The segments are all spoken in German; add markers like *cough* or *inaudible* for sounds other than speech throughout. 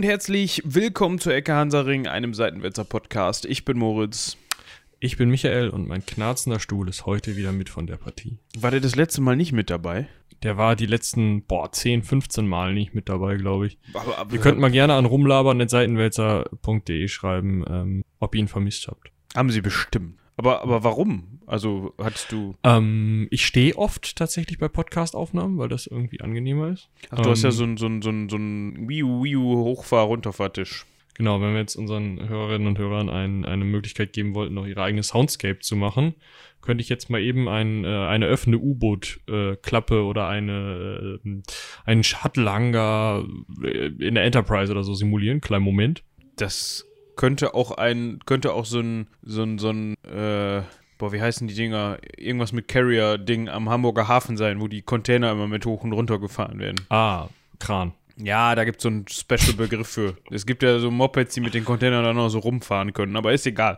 und herzlich willkommen zu Ecke Hansaring, einem Seitenwälzer Podcast. Ich bin Moritz. Ich bin Michael und mein knarzender Stuhl ist heute wieder mit von der Partie. War der das letzte Mal nicht mit dabei? Der war die letzten, boah, 10, 15 Mal nicht mit dabei, glaube ich. Aber, aber, Ihr könnt mal gerne an rumlabern.seitenwälzer.de schreiben, ähm, ob ihr ihn vermisst habt. Haben sie bestimmt. Aber, aber warum? Also hattest du. Ähm, ich stehe oft tatsächlich bei Podcast-Aufnahmen, weil das irgendwie angenehmer ist. Ach, du hast ja Ähm, so ein, so ein, so ein, so ein Wii U, Wii U Hochfahr-Runterfahrtisch. Genau, wenn wir jetzt unseren Hörerinnen und Hörern ein, eine Möglichkeit geben wollten, noch ihre eigene Soundscape zu machen, könnte ich jetzt mal eben ein, äh, eine öffnende U-Boot-Klappe oder eine, äh, einen Shuttle-Hangar äh, in der Enterprise oder so simulieren. Kleinen Moment. Das könnte auch ein, könnte auch so ein, so ein, so ein, äh, boah, wie heißen die Dinger? Irgendwas mit Carrier-Ding am Hamburger Hafen sein, wo die Container immer mit hoch und runter gefahren werden. Ah, Kran. Ja, da gibt es so einen Special-Begriff für. Es gibt ja so Mopeds, die mit den Containern dann auch so rumfahren können, aber ist egal.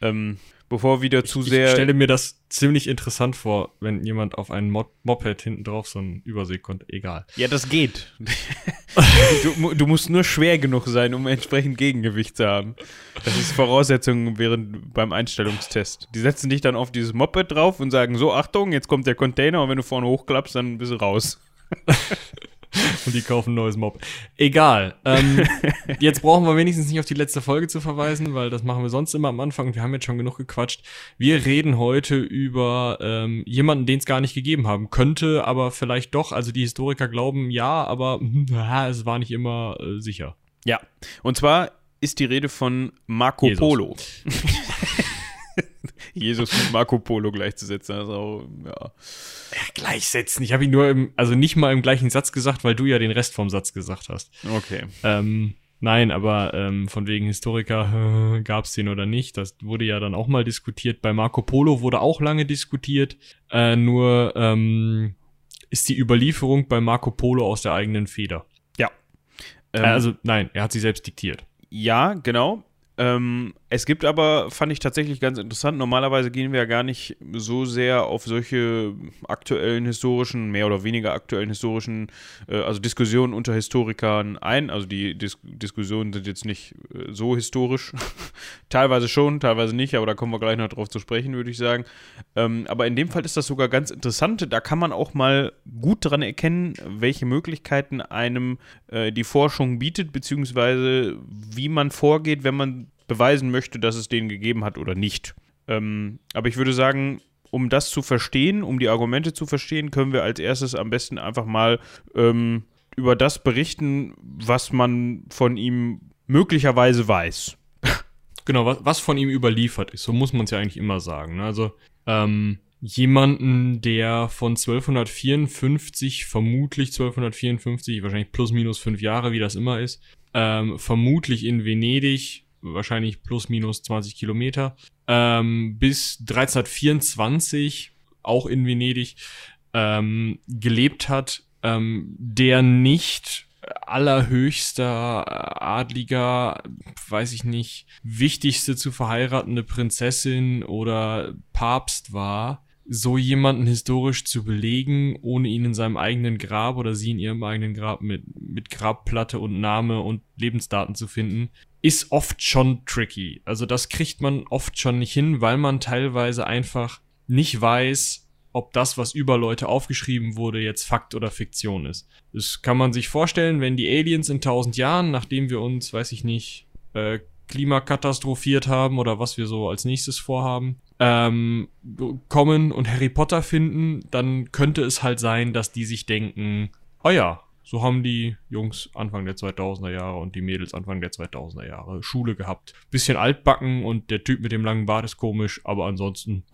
Ähm, bevor wir wieder zu Ich sehr. stelle mir das ziemlich interessant vor, wenn jemand auf einen Mo Moped hinten drauf so einen Übersee konnte. Egal. ja, das geht. *laughs* du, du musst nur schwer genug sein, um entsprechend Gegengewicht zu haben. Das ist Voraussetzung während beim Einstellungstest. Die setzen dich dann auf dieses Moped drauf und sagen: So, Achtung, jetzt kommt der Container und wenn du vorne hochklappst, dann bist du raus. *laughs* *laughs* Und die kaufen ein neues Mob. Egal. Ähm, *laughs* jetzt brauchen wir wenigstens nicht auf die letzte Folge zu verweisen, weil das machen wir sonst immer am Anfang. Wir haben jetzt schon genug gequatscht. Wir reden heute über ähm, jemanden, den es gar nicht gegeben haben könnte, aber vielleicht doch. Also die Historiker glauben ja, aber *laughs* ja, es war nicht immer äh, sicher. Ja. Und zwar ist die Rede von Marco Jesus. Polo. Jesus mit Marco Polo gleichzusetzen, auch, ja. Gleichsetzen. Ich habe ihn nur im, also nicht mal im gleichen Satz gesagt, weil du ja den Rest vom Satz gesagt hast. Okay. Ähm, nein, aber ähm, von wegen Historiker *laughs* äh, gab es den oder nicht. Das wurde ja dann auch mal diskutiert. Bei Marco Polo wurde auch lange diskutiert. Äh, nur ähm, ist die Überlieferung bei Marco Polo aus der eigenen Feder. Ähm, äh, also nein, er hat sie selbst diktiert. Ja, genau. Ähm, es gibt aber, fand ich tatsächlich ganz interessant, normalerweise gehen wir ja gar nicht so sehr auf solche aktuellen historischen, mehr oder weniger aktuellen historischen, äh, also Diskussionen unter Historikern ein. Also die Dis Diskussionen sind jetzt nicht äh, so historisch. *laughs* teilweise schon, teilweise nicht, aber da kommen wir gleich noch drauf zu sprechen, würde ich sagen. Ähm, aber in dem Fall ist das sogar ganz interessant. Da kann man auch mal gut dran erkennen, welche Möglichkeiten einem äh, die Forschung bietet, beziehungsweise wie man vorgeht, wenn man beweisen möchte, dass es den gegeben hat oder nicht. Ähm, aber ich würde sagen, um das zu verstehen, um die Argumente zu verstehen, können wir als erstes am besten einfach mal ähm, über das berichten, was man von ihm möglicherweise weiß. *laughs* Genau, was, was von ihm überliefert ist, so muss man es ja eigentlich immer sagen. Ne? Also ähm, jemanden, der von 1254, vermutlich 1254, wahrscheinlich plus minus fünf Jahre, wie das immer ist, ähm, vermutlich in Venedig, wahrscheinlich plus minus 20 Kilometer, ähm, bis 1324, auch in Venedig, ähm, gelebt hat, ähm, der nicht allerhöchster adliger, weiß ich nicht, wichtigste zu verheiratende Prinzessin oder Papst war, so jemanden historisch zu belegen, ohne ihn in seinem eigenen Grab oder sie in ihrem eigenen Grab mit, mit Grabplatte und Name und Lebensdaten zu finden, ist oft schon tricky. Also das kriegt man oft schon nicht hin, weil man teilweise einfach nicht weiß, ob das, was über Leute aufgeschrieben wurde, jetzt Fakt oder Fiktion ist. Das kann man sich vorstellen, wenn die Aliens in tausend Jahren, nachdem wir uns, weiß ich nicht, äh, klimakatastrophiert haben oder was wir so als nächstes vorhaben, ähm, kommen und Harry Potter finden, dann könnte es halt sein, dass die sich denken, oh ja, so haben die Jungs Anfang der 2000er Jahre und die Mädels Anfang der 2000er Jahre Schule gehabt. Bisschen altbacken und der Typ mit dem langen Bart ist komisch, aber ansonsten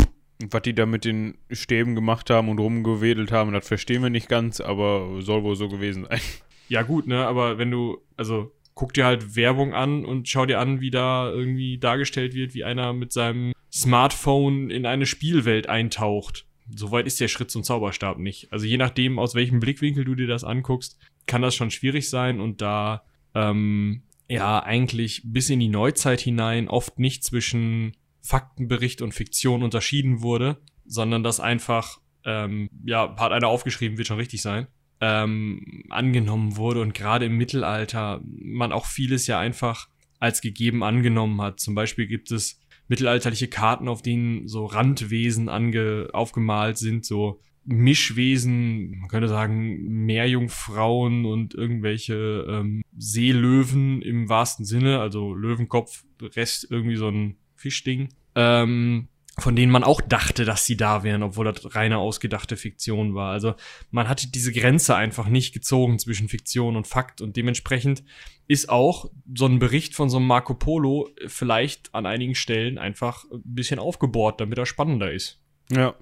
Was die da mit den Stäben gemacht haben und rumgewedelt haben, das verstehen wir nicht ganz, aber soll wohl so gewesen sein. *laughs* Ja, gut, ne, aber wenn du, also guck dir halt Werbung an und schau dir an, wie da irgendwie dargestellt wird, wie einer mit seinem Smartphone in eine Spielwelt eintaucht. Soweit ist der Schritt zum Zauberstab nicht. Also je nachdem, aus welchem Blickwinkel du dir das anguckst, kann das schon schwierig sein und da ähm, ja eigentlich bis in die Neuzeit hinein oft nicht zwischen Faktenbericht und Fiktion unterschieden wurde, sondern das einfach, ähm, ja, hat einer aufgeschrieben, wird schon richtig sein. ähm, angenommen wurde und gerade im Mittelalter man auch vieles ja einfach als gegeben angenommen hat. Zum Beispiel gibt es mittelalterliche Karten, auf denen so Randwesen ange aufgemalt sind, so Mischwesen, man könnte sagen Meerjungfrauen und irgendwelche ähm, Seelöwen im wahrsten Sinne, also Löwenkopf, Rest irgendwie so ein Fischding. Ähm, von denen man auch dachte, dass sie da wären, obwohl das reine ausgedachte Fiktion war. Also man hatte diese Grenze einfach nicht gezogen zwischen Fiktion und Fakt und dementsprechend ist auch so ein Bericht von so einem Marco Polo vielleicht an einigen Stellen einfach ein bisschen aufgebohrt, damit er spannender ist. Ja,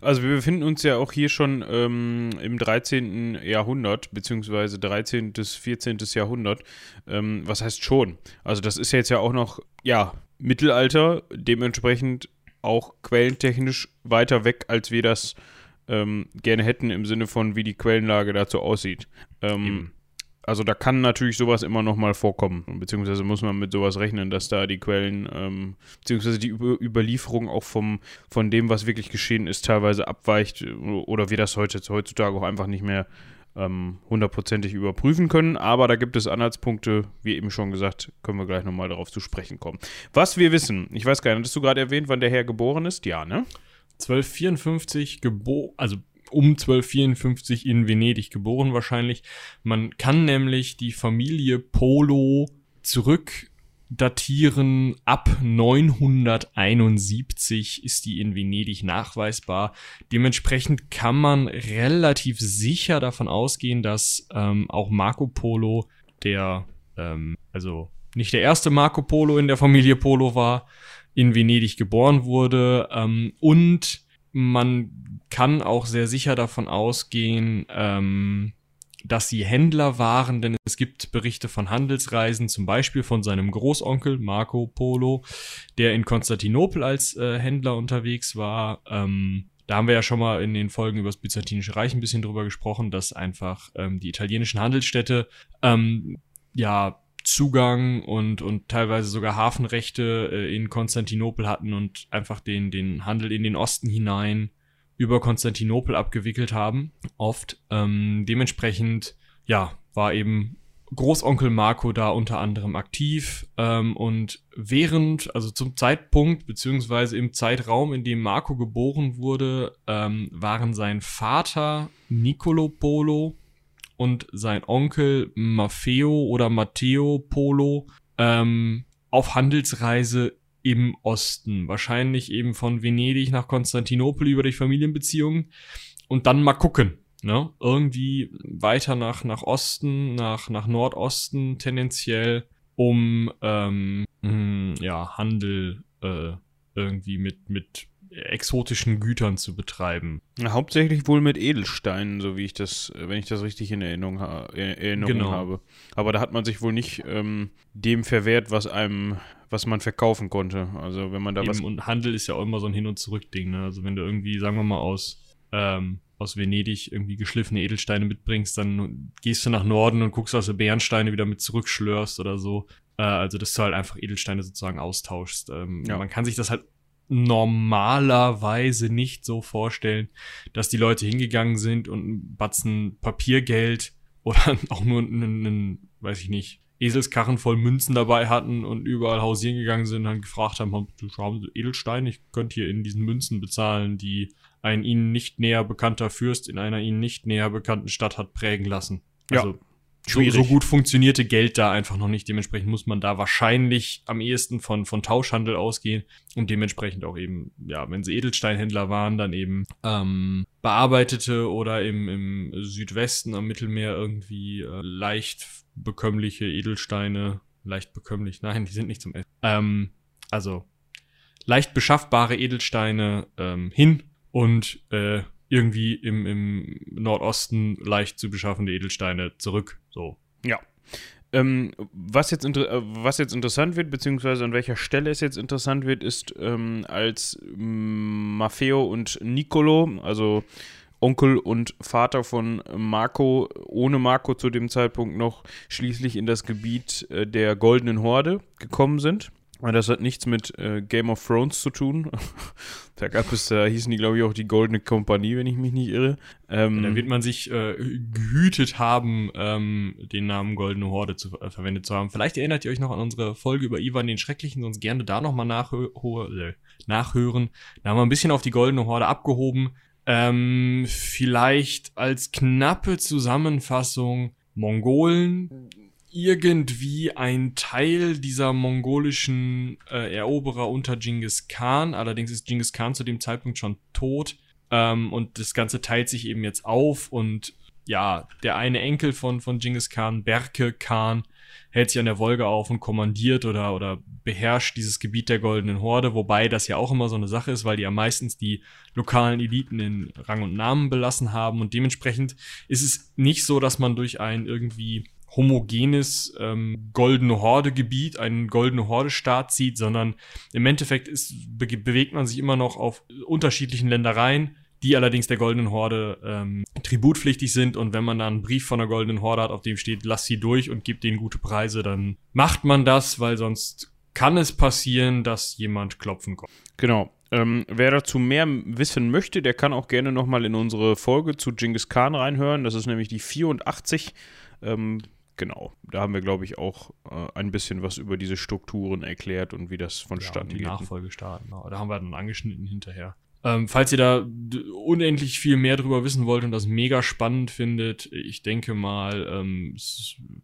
also wir befinden uns ja auch hier schon ähm, im 13. Jahrhundert, beziehungsweise 13. bis 14. Jahrhundert. Ähm, was heißt schon? Also das ist jetzt ja auch noch, ja, Mittelalter, dementsprechend auch quellentechnisch weiter weg, als wir das ähm, gerne hätten, im Sinne von, wie die Quellenlage dazu aussieht. Ähm, also da kann natürlich sowas immer noch mal vorkommen, beziehungsweise muss man mit sowas rechnen, dass da die Quellen, ähm, beziehungsweise die Über Überlieferung auch vom, von dem, was wirklich geschehen ist, teilweise abweicht oder wir das heute, heutzutage auch einfach nicht mehr ähm, hundertprozentig überprüfen können. Aber da gibt es Anhaltspunkte, wie eben schon gesagt, können wir gleich nochmal darauf zu sprechen kommen. Was wir wissen, ich weiß gar nicht, hattest du gerade erwähnt, wann der Herr geboren ist? Ja, ne? 1254 geboren, also um 1254 in Venedig geboren wahrscheinlich. Man kann nämlich die Familie Polo zurück datieren. Ab 971 ist die in Venedig nachweisbar. Dementsprechend kann man relativ sicher davon ausgehen, dass ähm, auch Marco Polo, der, ähm, also nicht der erste Marco Polo in der Familie Polo war, in Venedig geboren wurde. Ähm, und man kann auch sehr sicher davon ausgehen, ähm, dass sie Händler waren, denn es gibt Berichte von Handelsreisen, zum Beispiel von seinem Großonkel Marco Polo, der in Konstantinopel als äh, Händler unterwegs war. Ähm, da haben wir ja schon mal in den Folgen über das Byzantinische Reich ein bisschen drüber gesprochen, dass einfach ähm, die italienischen Handelsstädte ähm, ja Zugang und, und teilweise sogar Hafenrechte äh, in Konstantinopel hatten und einfach den, den Handel in den Osten hinein über Konstantinopel abgewickelt haben, oft. Ähm, dementsprechend, ja, war eben Großonkel Marco da unter anderem aktiv ähm, und während, also zum Zeitpunkt beziehungsweise im Zeitraum, in dem Marco geboren wurde, ähm, waren sein Vater Nicolo Polo und sein Onkel Maffeo oder Matteo Polo ähm, auf Handelsreise im Osten. Wahrscheinlich eben von Venedig nach Konstantinopel über die Familienbeziehungen. Und dann mal gucken. Ne? Irgendwie weiter nach, nach Osten, nach, nach Nordosten tendenziell, um ähm, mh, hm, ja, Handel äh, irgendwie mit, mit exotischen Gütern zu betreiben. Hauptsächlich wohl mit Edelsteinen, so wie ich das, wenn ich das richtig in Erinnerung, ha Erinnerung genau. habe. Aber da hat man sich wohl nicht ähm, dem verwehrt, was einem, was man verkaufen konnte. Also wenn man da Eben, was. Und Handel ist ja auch immer so ein Hin- und Zurück-Ding. Ne? Also wenn du irgendwie, sagen wir mal, aus ähm, aus Venedig irgendwie geschliffene Edelsteine mitbringst, dann gehst du nach Norden und guckst, was du Bärensteine wieder mit zurückschlörst oder so. Äh, also, dass du halt einfach Edelsteine sozusagen austauschst. Ähm, ja. Man kann sich das halt normalerweise nicht so vorstellen, dass die Leute hingegangen sind und ein Batzen Papiergeld *laughs* oder auch nur einen, einen weiß ich nicht, Eselskarren voll Münzen dabei hatten und überall hausieren gegangen sind und dann gefragt haben, haben Sie Edelstein? Ich könnte hier in diesen Münzen bezahlen, die ein ihnen nicht näher bekannter Fürst in einer ihnen nicht näher bekannten Stadt hat prägen lassen. Also ja. So, so, gut funktionierte Geld da einfach noch nicht. Dementsprechend muss man da wahrscheinlich am ehesten von, von Tauschhandel ausgehen und dementsprechend auch eben, ja, wenn sie Edelsteinhändler waren, dann eben ähm, bearbeitete oder im, im Südwesten am Mittelmeer irgendwie äh, leicht bekömmliche Edelsteine, leicht bekömmlich, *laughs* nein, die sind nicht zum Essen. Ähm, also leicht beschaffbare Edelsteine ähm, hin und äh, irgendwie im, im Nordosten leicht zu beschaffende Edelsteine zurück. So. Ja. Ähm, was, jetzt äh, was jetzt interessant wird, beziehungsweise an welcher Stelle es jetzt interessant wird, ist, ähm, als Maffeo und Nicolo, also Onkel und Vater von Marco, ohne Marco zu dem Zeitpunkt noch schließlich in das Gebiet äh, der Goldenen Horde gekommen sind. Das hat nichts mit äh, Game of Thrones zu tun. *laughs* da gab es, da hießen die, glaube ich, auch die Goldene Kompanie, wenn ich mich nicht irre. Ähm, da wird man sich äh, gehütet haben, ähm, den Namen Goldene Horde zu, äh, verwendet zu haben. Vielleicht erinnert ihr euch noch an unsere Folge über Ivan den Schrecklichen, sonst gerne da nochmal nachhö äh, nachhören. Da haben wir ein bisschen auf die Goldene Horde abgehoben. Ähm, vielleicht als knappe Zusammenfassung Mongolen irgendwie ein Teil dieser mongolischen äh, Eroberer unter Genghis Khan. Allerdings ist Genghis Khan zu dem Zeitpunkt schon tot. Ähm, und das Ganze teilt sich eben jetzt auf. Und ja, der eine Enkel von, von Genghis Khan, Berke Khan, hält sich an der Wolga auf und kommandiert oder, oder beherrscht dieses Gebiet der Goldenen Horde, wobei das ja auch immer so eine Sache ist, weil die ja meistens die lokalen Eliten in Rang und Namen belassen haben. Und dementsprechend ist es nicht so, dass man durch ein irgendwie homogenes ähm, goldene Horde-Gebiet, einen goldene Horde-Staat sieht, sondern im Endeffekt ist, be bewegt man sich immer noch auf unterschiedlichen Ländereien, die allerdings der goldenen Horde ähm, tributpflichtig sind. Und wenn man dann einen Brief von der goldenen Horde hat, auf dem steht, lass sie durch und gib denen gute Preise, dann macht man das, weil sonst kann es passieren, dass jemand klopfen kommt. Genau. Ähm, wer dazu mehr wissen möchte, der kann auch gerne nochmal in unsere Folge zu Genghis Khan reinhören. Das ist nämlich die 84. Ähm, genau, da haben wir, glaube ich, auch äh, ein bisschen was über diese Strukturen erklärt und wie das vonstatten ja, die geht. Nachfolgestarten, genau. da haben wir dann angeschnitten hinterher. Ähm, falls ihr da unendlich viel mehr drüber wissen wollt und das mega spannend findet, ich denke mal, ähm,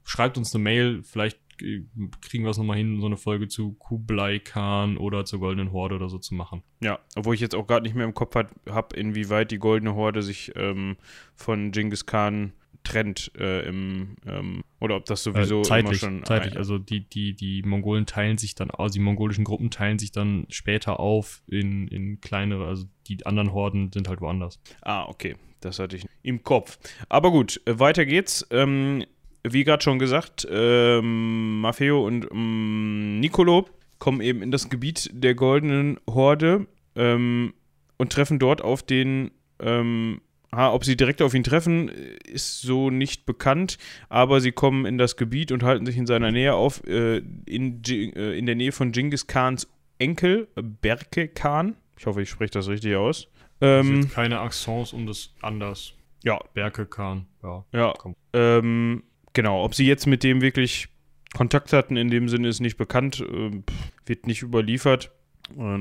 schreibt uns eine Mail, vielleicht kriegen wir es nochmal hin, so eine Folge zu Kublai Khan oder zur Goldenen Horde oder so zu machen. Ja, obwohl ich jetzt auch gerade nicht mehr im Kopf habe, inwieweit die Goldene Horde sich ähm, von Genghis Khan trennt äh, im ähm, oder ob das sowieso äh, zeitlich, immer schon zeitlich. Also die die die Mongolen teilen sich dann, also die mongolischen Gruppen teilen sich dann später auf in in kleinere, also die anderen Horden sind halt woanders. Ah okay, das hatte ich im Kopf. Aber gut, äh, weiter geht's. Ähm, wie gerade schon gesagt, ähm, Maffeo und ähm, Nicolo kommen eben in das Gebiet der Goldenen Horde ähm, und treffen dort auf den ähm, Ha, ob sie direkt auf ihn treffen, ist so nicht bekannt, aber sie kommen in das Gebiet und halten sich in seiner Nähe auf, äh, in, äh, in der Nähe von Genghis Khans Enkel, Berke Khan. Ich hoffe, ich spreche das richtig aus. Ähm, keine Accents um das anders. Ja. Berke Khan, ja. Ja. Ähm, genau, ob sie jetzt mit dem wirklich Kontakt hatten, in dem Sinne ist nicht bekannt, äh, wird nicht überliefert.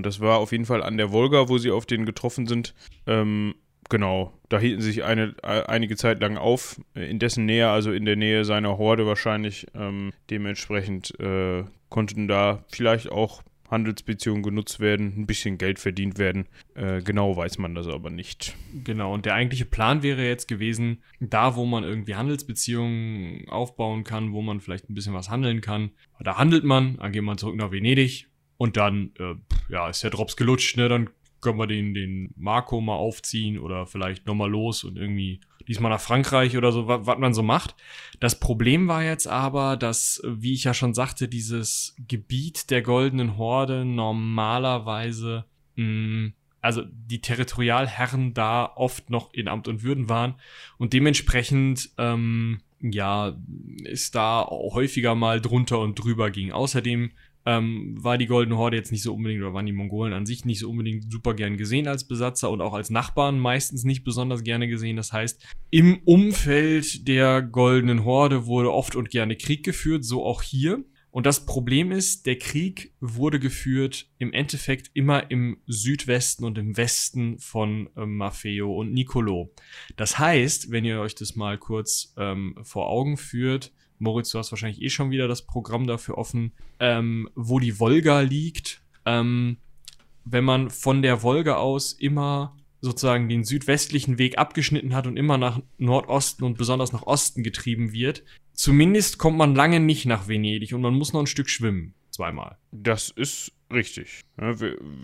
Das war auf jeden Fall an der Wolga, wo sie auf den getroffen sind. Ähm, Genau, da hielten sich eine, äh, einige Zeit lang auf, in dessen Nähe, also in der Nähe seiner Horde wahrscheinlich. Ähm, dementsprechend äh, konnten da vielleicht auch Handelsbeziehungen genutzt werden, ein bisschen Geld verdient werden. Äh, genau weiß man das aber nicht. Genau, und der eigentliche Plan wäre jetzt gewesen, da wo man irgendwie Handelsbeziehungen aufbauen kann, wo man vielleicht ein bisschen was handeln kann, da handelt man, dann geht man zurück nach Venedig und dann, äh, ja, ist der Drops gelutscht, ne? Dann können wir den, den Marco mal aufziehen oder vielleicht nochmal los und irgendwie diesmal nach Frankreich oder so, was man so macht. Das Problem war jetzt aber, dass, wie ich ja schon sagte, dieses Gebiet der Goldenen Horde normalerweise, mh, mm, also die Territorialherren da oft noch in Amt und Würden waren und dementsprechend, ähm, ja, ist da häufiger mal drunter und drüber ging. Außerdem ähm, war die Goldene Horde jetzt nicht so unbedingt, oder waren die Mongolen an sich nicht so unbedingt super gern gesehen als Besatzer und auch als Nachbarn meistens nicht besonders gerne gesehen. Das heißt, im Umfeld der Goldenen Horde wurde oft und gerne Krieg geführt, so auch hier. Und das Problem ist, der Krieg wurde geführt im Endeffekt immer im Südwesten und im Westen von äh, Maffeo und Nicolo. Das heißt, wenn ihr euch das mal kurz ähm, vor Augen führt, Moritz, du hast wahrscheinlich eh schon wieder das Programm dafür offen, ähm, wo die Wolga liegt. Ähm, wenn man von der Wolga aus immer sozusagen den südwestlichen Weg abgeschnitten hat und immer nach Nordosten und besonders nach Osten getrieben wird, zumindest kommt man lange nicht nach Venedig und man muss noch ein Stück schwimmen. Zweimal. Das ist richtig.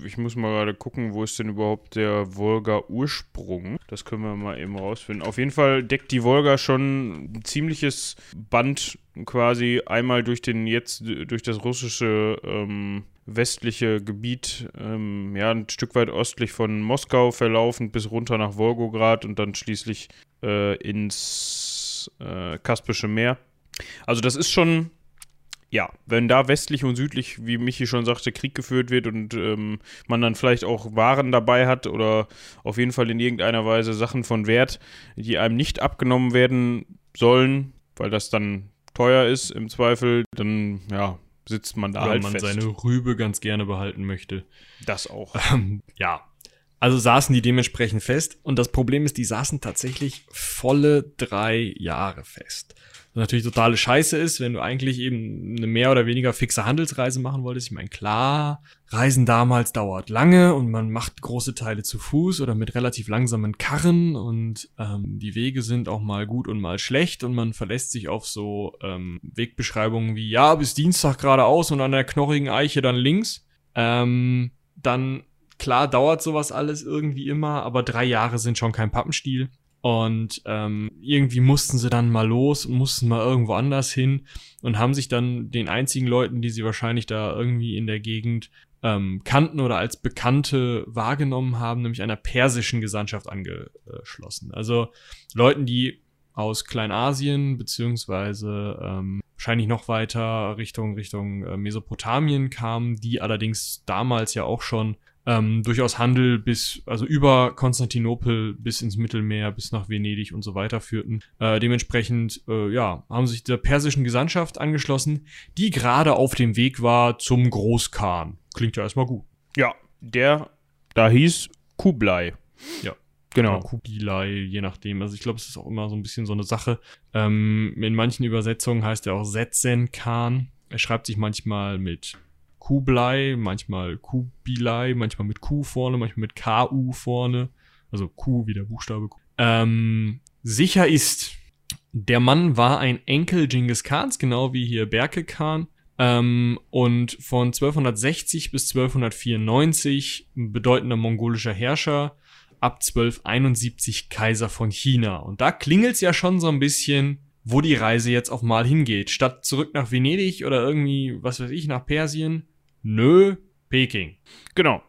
ich muss mal gerade gucken, wo ist denn überhaupt der Wolga-Ursprung? Das können wir mal eben rausfinden. Auf jeden Fall deckt die Wolga schon ein ziemliches Band quasi einmal durch den jetzt durch das russische ähm, westliche Gebiet, ähm, ja, ein Stück weit östlich von Moskau verlaufend bis runter nach Wolgograd und dann schließlich äh, ins äh, Kaspische Meer. Also das ist schon ja, wenn da westlich und südlich, wie Michi schon sagte, Krieg geführt wird und ähm, man dann vielleicht auch Waren dabei hat oder auf jeden Fall in irgendeiner Weise Sachen von Wert, die einem nicht abgenommen werden sollen, weil das dann teuer ist im Zweifel, dann ja, sitzt man da Oder halt man fest. seine Rübe ganz gerne behalten möchte. das auch. Ähm, ja. Also saßen die dementsprechend fest. Und das Problem ist, die saßen tatsächlich volle drei Jahre fest. Natürlich totale Scheiße ist, wenn du eigentlich eben eine mehr oder weniger fixe Handelsreise machen wolltest. Ich meine, klar, Reisen damals dauert lange und man macht große Teile zu Fuß oder mit relativ langsamen Karren und ähm, die Wege sind auch mal gut und mal schlecht und man verlässt sich auf so ähm, Wegbeschreibungen wie, ja, bis Dienstag geradeaus und an der knorrigen Eiche dann links. Ähm, dann klar dauert sowas alles irgendwie immer, aber drei Jahre sind schon kein Pappenstiel. Und ähm, irgendwie mussten sie dann mal los und mussten mal irgendwo anders hin und haben sich dann den einzigen Leuten, die sie wahrscheinlich da irgendwie in der Gegend ähm, kannten oder als Bekannte wahrgenommen haben, nämlich einer persischen Gesandtschaft angeschlossen. Also Leuten, die aus Kleinasien beziehungsweise ähm, wahrscheinlich noch weiter Richtung Richtung äh, Mesopotamien kamen, die allerdings damals ja auch schon ähm, durchaus Handel bis, also über Konstantinopel bis ins Mittelmeer, bis nach Venedig und so weiter führten. Äh, dementsprechend, äh, ja, haben sich der persischen Gesandtschaft angeschlossen, die gerade auf dem Weg war zum Großkhan. Klingt ja erstmal gut. Ja, der da hieß Kublai. Ja. Genau. Kubilai, je nachdem. Also ich glaube, es ist auch immer so ein bisschen so eine Sache. Ähm, in manchen Übersetzungen heißt er auch Setzen Khan. Er schreibt sich manchmal mit Kublai, manchmal Kubilai, manchmal mit Q vorne, manchmal mit KU vorne. Also Q wie der Buchstabe. Ähm, sicher ist, der Mann war ein Enkel Genghis Khans, genau wie hier Berke Khan. Ähm, und von 1260 bis 1294 ein bedeutender mongolischer Herrscher, ab 1271 Kaiser von China. Und da klingelt's ja schon so ein bisschen, wo die Reise jetzt auf mal hingeht. Statt zurück nach Venedig oder irgendwie, was weiß ich, nach Persien. Nö, Peking. Genau.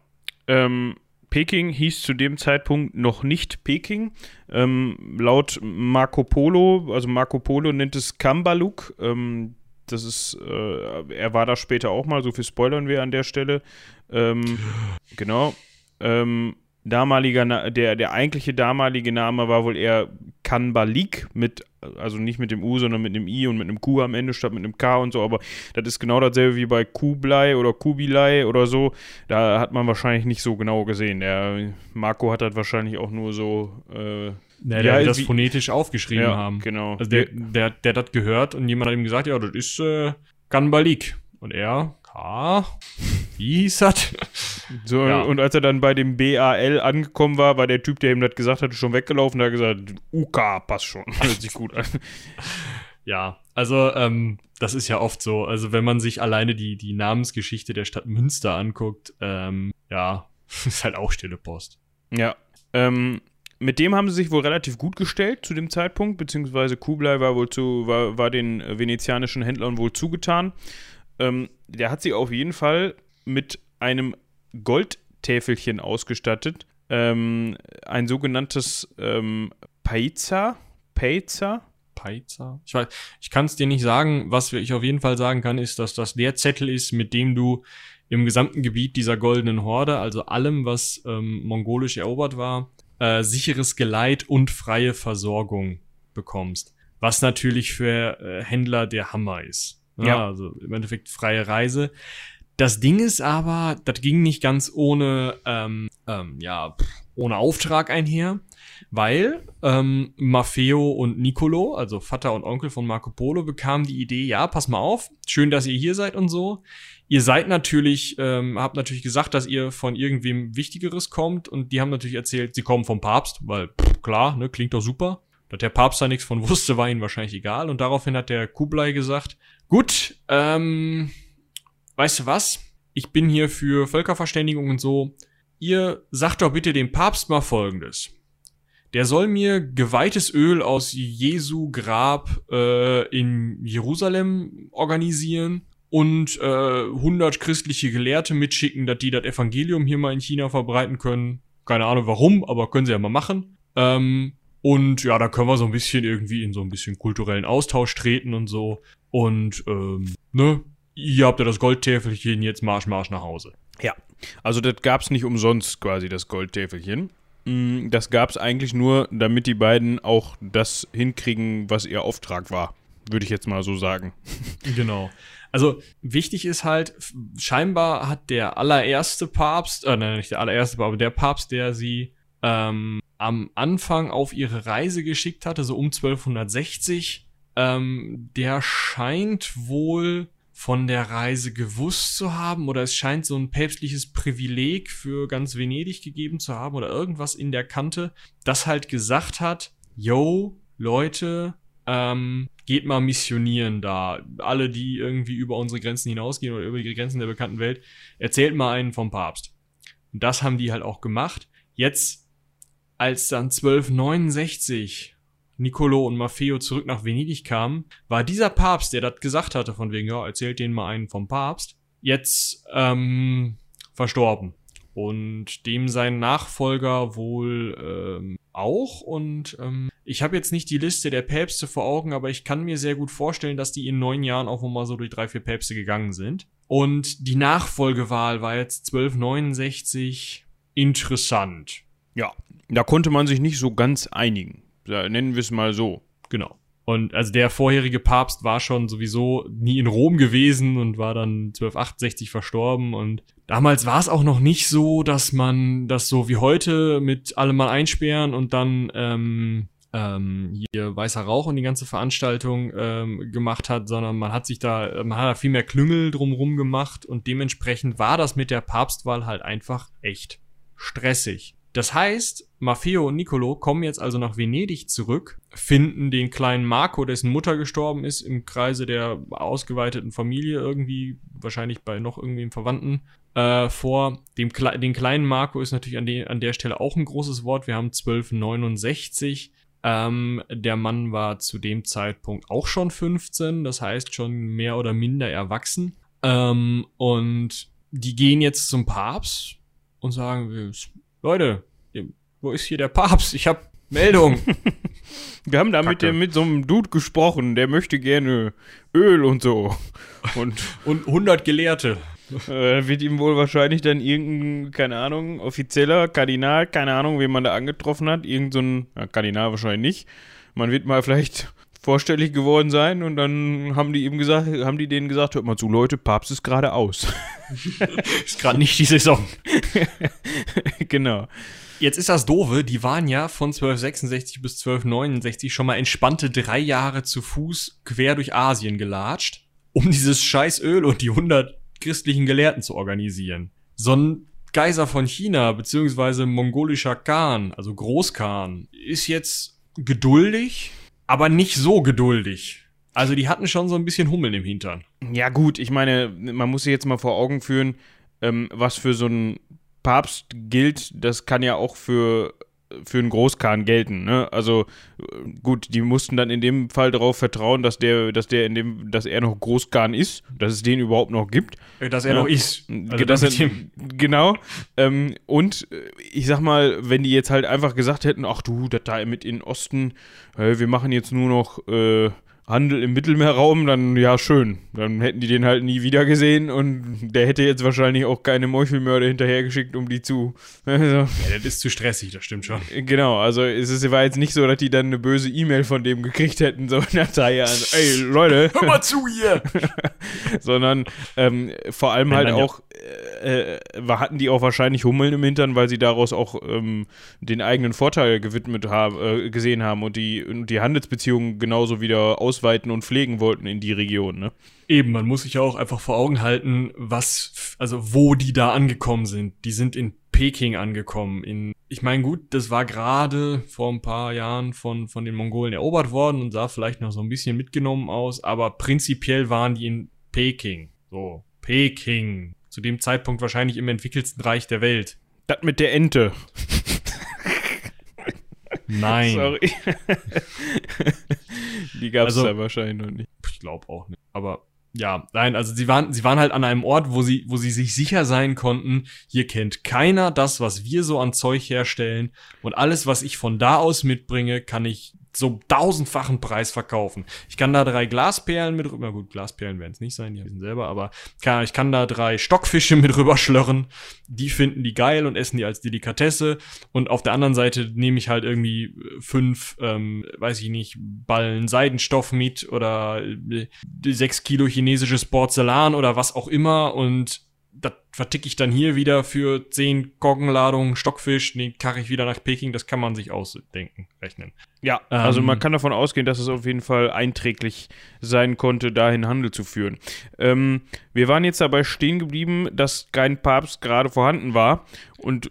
Ähm, Peking hieß zu dem Zeitpunkt noch nicht Peking. Ähm, laut Marco Polo, also Marco Polo nennt es Kambaluk. Ähm, das ist, äh, er war da später auch mal, so viel spoilern wir an der Stelle. Ähm, *gasps* genau. Ähm, damaliger, der, der eigentliche damalige Name war wohl eher Kanbalik mit, also nicht mit dem U, sondern mit einem I und mit einem Q am Ende statt mit einem K und so, aber das ist genau dasselbe wie bei Kublai oder Kubilai oder so. Da hat man wahrscheinlich nicht so genau gesehen. Der Marco hat das wahrscheinlich auch nur so, äh, Ja, der das wie- phonetisch aufgeschrieben ja, haben. genau. Also der, der, der hat gehört und jemand hat ihm gesagt, ja, das ist äh, Ganbalik. Und er, K, wie hieß das? So, Ja. und als er dann bei dem BAL angekommen war, war der Typ, der ihm das gesagt hatte, schon weggelaufen. Da hat gesagt, UK, passt schon. *laughs* Hört sich gut an. Ja, also ähm, das ist ja oft so. Also wenn man sich alleine die, die Namensgeschichte der Stadt Münster anguckt, ähm, ja, *laughs* ist halt auch stille Post. Ja. Ähm, mit dem haben sie sich wohl relativ gut gestellt zu dem Zeitpunkt, beziehungsweise Kublai war wohl zu, war, war den äh, venezianischen Händlern wohl zugetan. Ähm, der hat sie auf jeden Fall mit einem Goldtäfelchen ausgestattet. Ähm, ein sogenanntes ähm, Paiza. Paiza. Peiza? Ich ich kann es dir nicht sagen. Was ich auf jeden Fall sagen kann, ist, dass das der Zettel ist, mit dem du im gesamten Gebiet dieser goldenen Horde, also allem, was ähm, mongolisch erobert war, äh, sicheres Geleit und freie Versorgung bekommst. Was natürlich für äh, Händler der Hammer ist. Ja. Also im Endeffekt freie Reise. Das Ding ist aber, das ging nicht ganz ohne, ähm, ähm, ja, ohne Auftrag einher, weil ähm, Maffeo und Nicolo, also Vater und Onkel von Marco Polo, bekamen die Idee, ja, pass mal auf, schön, dass ihr hier seid und so. Ihr seid natürlich, ähm, habt natürlich gesagt, dass ihr von irgendwem Wichtigeres kommt und die haben natürlich erzählt, sie kommen vom Papst, weil pff, klar, ne, klingt doch super. Dass der Papst da nichts von *laughs* wusste, war ihnen wahrscheinlich egal. Und daraufhin hat der Kublai gesagt, gut, ähm, weißt du was? Ich bin hier für Völkerverständigung und so. Ihr sagt doch bitte dem Papst mal Folgendes. Der soll mir geweihtes Öl aus Jesu Grab äh, in Jerusalem organisieren und äh, 100 christliche Gelehrte mitschicken, dass die das Evangelium hier mal in China verbreiten können. Keine Ahnung warum, aber können sie ja mal machen. Ähm, Und ja, da können wir so ein bisschen irgendwie in so ein bisschen kulturellen Austausch treten und so. Und, ähm, ne, ihr habt ja das Goldtäfelchen, jetzt Marsch, Marsch nach Hause. Ja, also das gab es nicht umsonst quasi, das Goldtäfelchen. Mm, Das gab es eigentlich nur, damit die beiden auch das hinkriegen, was ihr Auftrag war. Würde ich jetzt mal so sagen. *laughs* Genau. Also wichtig ist halt, scheinbar hat der allererste Papst, äh, nein, nicht der allererste, aber der Papst, der sie ähm, am Anfang auf ihre Reise geschickt hatte, so um 1260, ähm, der scheint wohl von der Reise gewusst zu haben oder es scheint so ein päpstliches Privileg für ganz Venedig gegeben zu haben oder irgendwas in der Kante, das halt gesagt hat, yo, Leute, ähm, geht mal missionieren da. Alle, die irgendwie über unsere Grenzen hinausgehen oder über die Grenzen der bekannten Welt, erzählt mal einen vom Papst. Und das haben die halt auch gemacht. Jetzt, als dann 1269 Niccolo und Maffeo zurück nach Venedig kamen, war dieser Papst, der das gesagt hatte, von wegen, ja, erzählt denen mal einen vom Papst, jetzt ähm, verstorben. Und dem sein Nachfolger wohl ähm, auch. Und ähm, ich habe jetzt nicht die Liste der Päpste vor Augen, aber ich kann mir sehr gut vorstellen, dass die in neun Jahren auch mal so durch drei, vier Päpste gegangen sind. Und die Nachfolgewahl war jetzt 1269 interessant. Ja, da konnte man sich nicht so ganz einigen. Nennen wir es mal so. Genau. Und also der vorherige Papst war schon sowieso nie in Rom gewesen und war dann 1268 verstorben. Und damals war es auch noch nicht so, dass man das so wie heute mit allem mal einsperren und dann ähm, ähm, hier weißer Rauch und die ganze Veranstaltung ähm, gemacht hat, sondern man hat sich da, man hat da viel mehr Klüngel drumrum gemacht und dementsprechend war das mit der Papstwahl halt einfach echt stressig. Das heißt, Maffeo und Nicolo kommen jetzt also nach Venedig zurück, finden den kleinen Marco, dessen Mutter gestorben ist, im Kreise der ausgeweiteten Familie irgendwie, wahrscheinlich bei noch irgendwie einem Verwandten, äh, vor. Dem, Kle- den kleinen Marco ist natürlich an, de an der Stelle auch ein großes Wort. Wir haben 1269. Ähm, der Mann war zu dem Zeitpunkt auch schon 15, das heißt schon mehr oder minder erwachsen. Ähm, und die gehen jetzt zum Papst und sagen, Leute, wo ist hier der Papst? Ich habe Meldung. *laughs* Wir haben da mit, dem, mit so einem Dude gesprochen, der möchte gerne Öl und so. Und *laughs* und 100 Gelehrte. äh, wird ihm wohl wahrscheinlich dann irgendein, keine Ahnung, offizieller Kardinal, keine Ahnung, wen man da angetroffen hat, irgend so ein, ja, Kardinal wahrscheinlich nicht. Man wird mal vielleicht vorstellig geworden sein und dann haben die ihm gesagt, haben die denen gesagt, hört mal zu, Leute, Papst ist gerade aus. *laughs* Ist gerade nicht die Saison. *laughs* genau. Jetzt ist das Doofe, die waren ja von 1266 bis 1269 schon mal entspannte drei Jahre zu Fuß quer durch Asien gelatscht, um dieses scheiß Öl und die 100 christlichen Gelehrten zu organisieren. So ein Kaiser von China, beziehungsweise mongolischer Khan, also Großkhan, ist jetzt geduldig, aber nicht so geduldig. Also die hatten schon so ein bisschen Hummeln im Hintern. Ja, gut, ich meine, man muss sich jetzt mal vor Augen führen, ähm, was für so ein Papst gilt, das kann ja auch für, für einen Großkhan gelten, ne? Also äh, gut, die mussten dann in dem Fall darauf vertrauen, dass der, dass der in dem, dass er noch Großkhan ist, dass es den überhaupt noch gibt. Dass er Ja. noch ist. Also dass das er, genau. Ähm, und äh, ich sag mal, wenn die jetzt halt einfach gesagt hätten, ach du, das da mit in den Osten, äh, wir machen jetzt nur noch äh, Handel im Mittelmeerraum, dann ja schön. Dann hätten die den halt nie wieder gesehen und der hätte jetzt wahrscheinlich auch keine Meuchelmörder hinterhergeschickt, um die zu. *laughs* Also, ja, das ist zu stressig, das stimmt schon. genau, also es ist, war jetzt nicht so, dass die dann eine böse E-Mail von dem gekriegt hätten, *laughs* so nach drei Jahren. Ey, Leute. *laughs* Hör mal zu hier! sondern ähm, vor allem Wenn halt auch äh, äh, hatten die auch wahrscheinlich Hummeln im Hintern, weil sie daraus auch ähm, den eigenen Vorteil gewidmet haben, äh, gesehen haben und die, und die Handelsbeziehungen genauso wieder ausweiten und pflegen wollten in die Region. Ne? Eben, man muss sich ja auch einfach vor Augen halten, was, also wo die da angekommen sind. Die sind in Peking angekommen. In, ich meine, gut, das war gerade vor ein paar Jahren von, von den Mongolen erobert worden und sah vielleicht noch so ein bisschen mitgenommen aus, aber prinzipiell waren die in Peking. So, Peking. Zu dem Zeitpunkt wahrscheinlich im entwickelsten Reich der Welt. Das mit der Ente. Nein. *laughs* Sorry. *laughs* die gab es Also- da wahrscheinlich noch nicht. Ich glaube auch nicht. Aber ja, nein, also sie waren, sie waren halt an einem Ort, wo sie, wo sie sich sicher sein konnten, hier kennt keiner das, was wir so an Zeug herstellen und alles, was ich von da aus mitbringe, kann ich so tausendfachen Preis verkaufen. Ich kann da drei Glasperlen mit rüber, gut, Glasperlen werden es nicht sein, die wissen selber, aber kann, ich kann da drei Stockfische mit rüber schlörren. Die finden die geil und essen die als Delikatesse. Und auf der anderen Seite nehme ich halt irgendwie fünf, ähm, weiß ich nicht, Ballen Seidenstoff mit oder äh, sechs Kilo chinesisches Porzellan oder was auch immer und das verticke ich dann hier wieder für 10 Koggenladungen Stockfisch, den karre ich wieder nach Peking, das kann man sich ausdenken, rechnen. Ja, also ähm, man kann davon ausgehen, dass es auf jeden Fall einträglich sein konnte, dahin Handel zu führen. Ähm, wir waren jetzt dabei stehen geblieben, dass kein Papst gerade vorhanden war und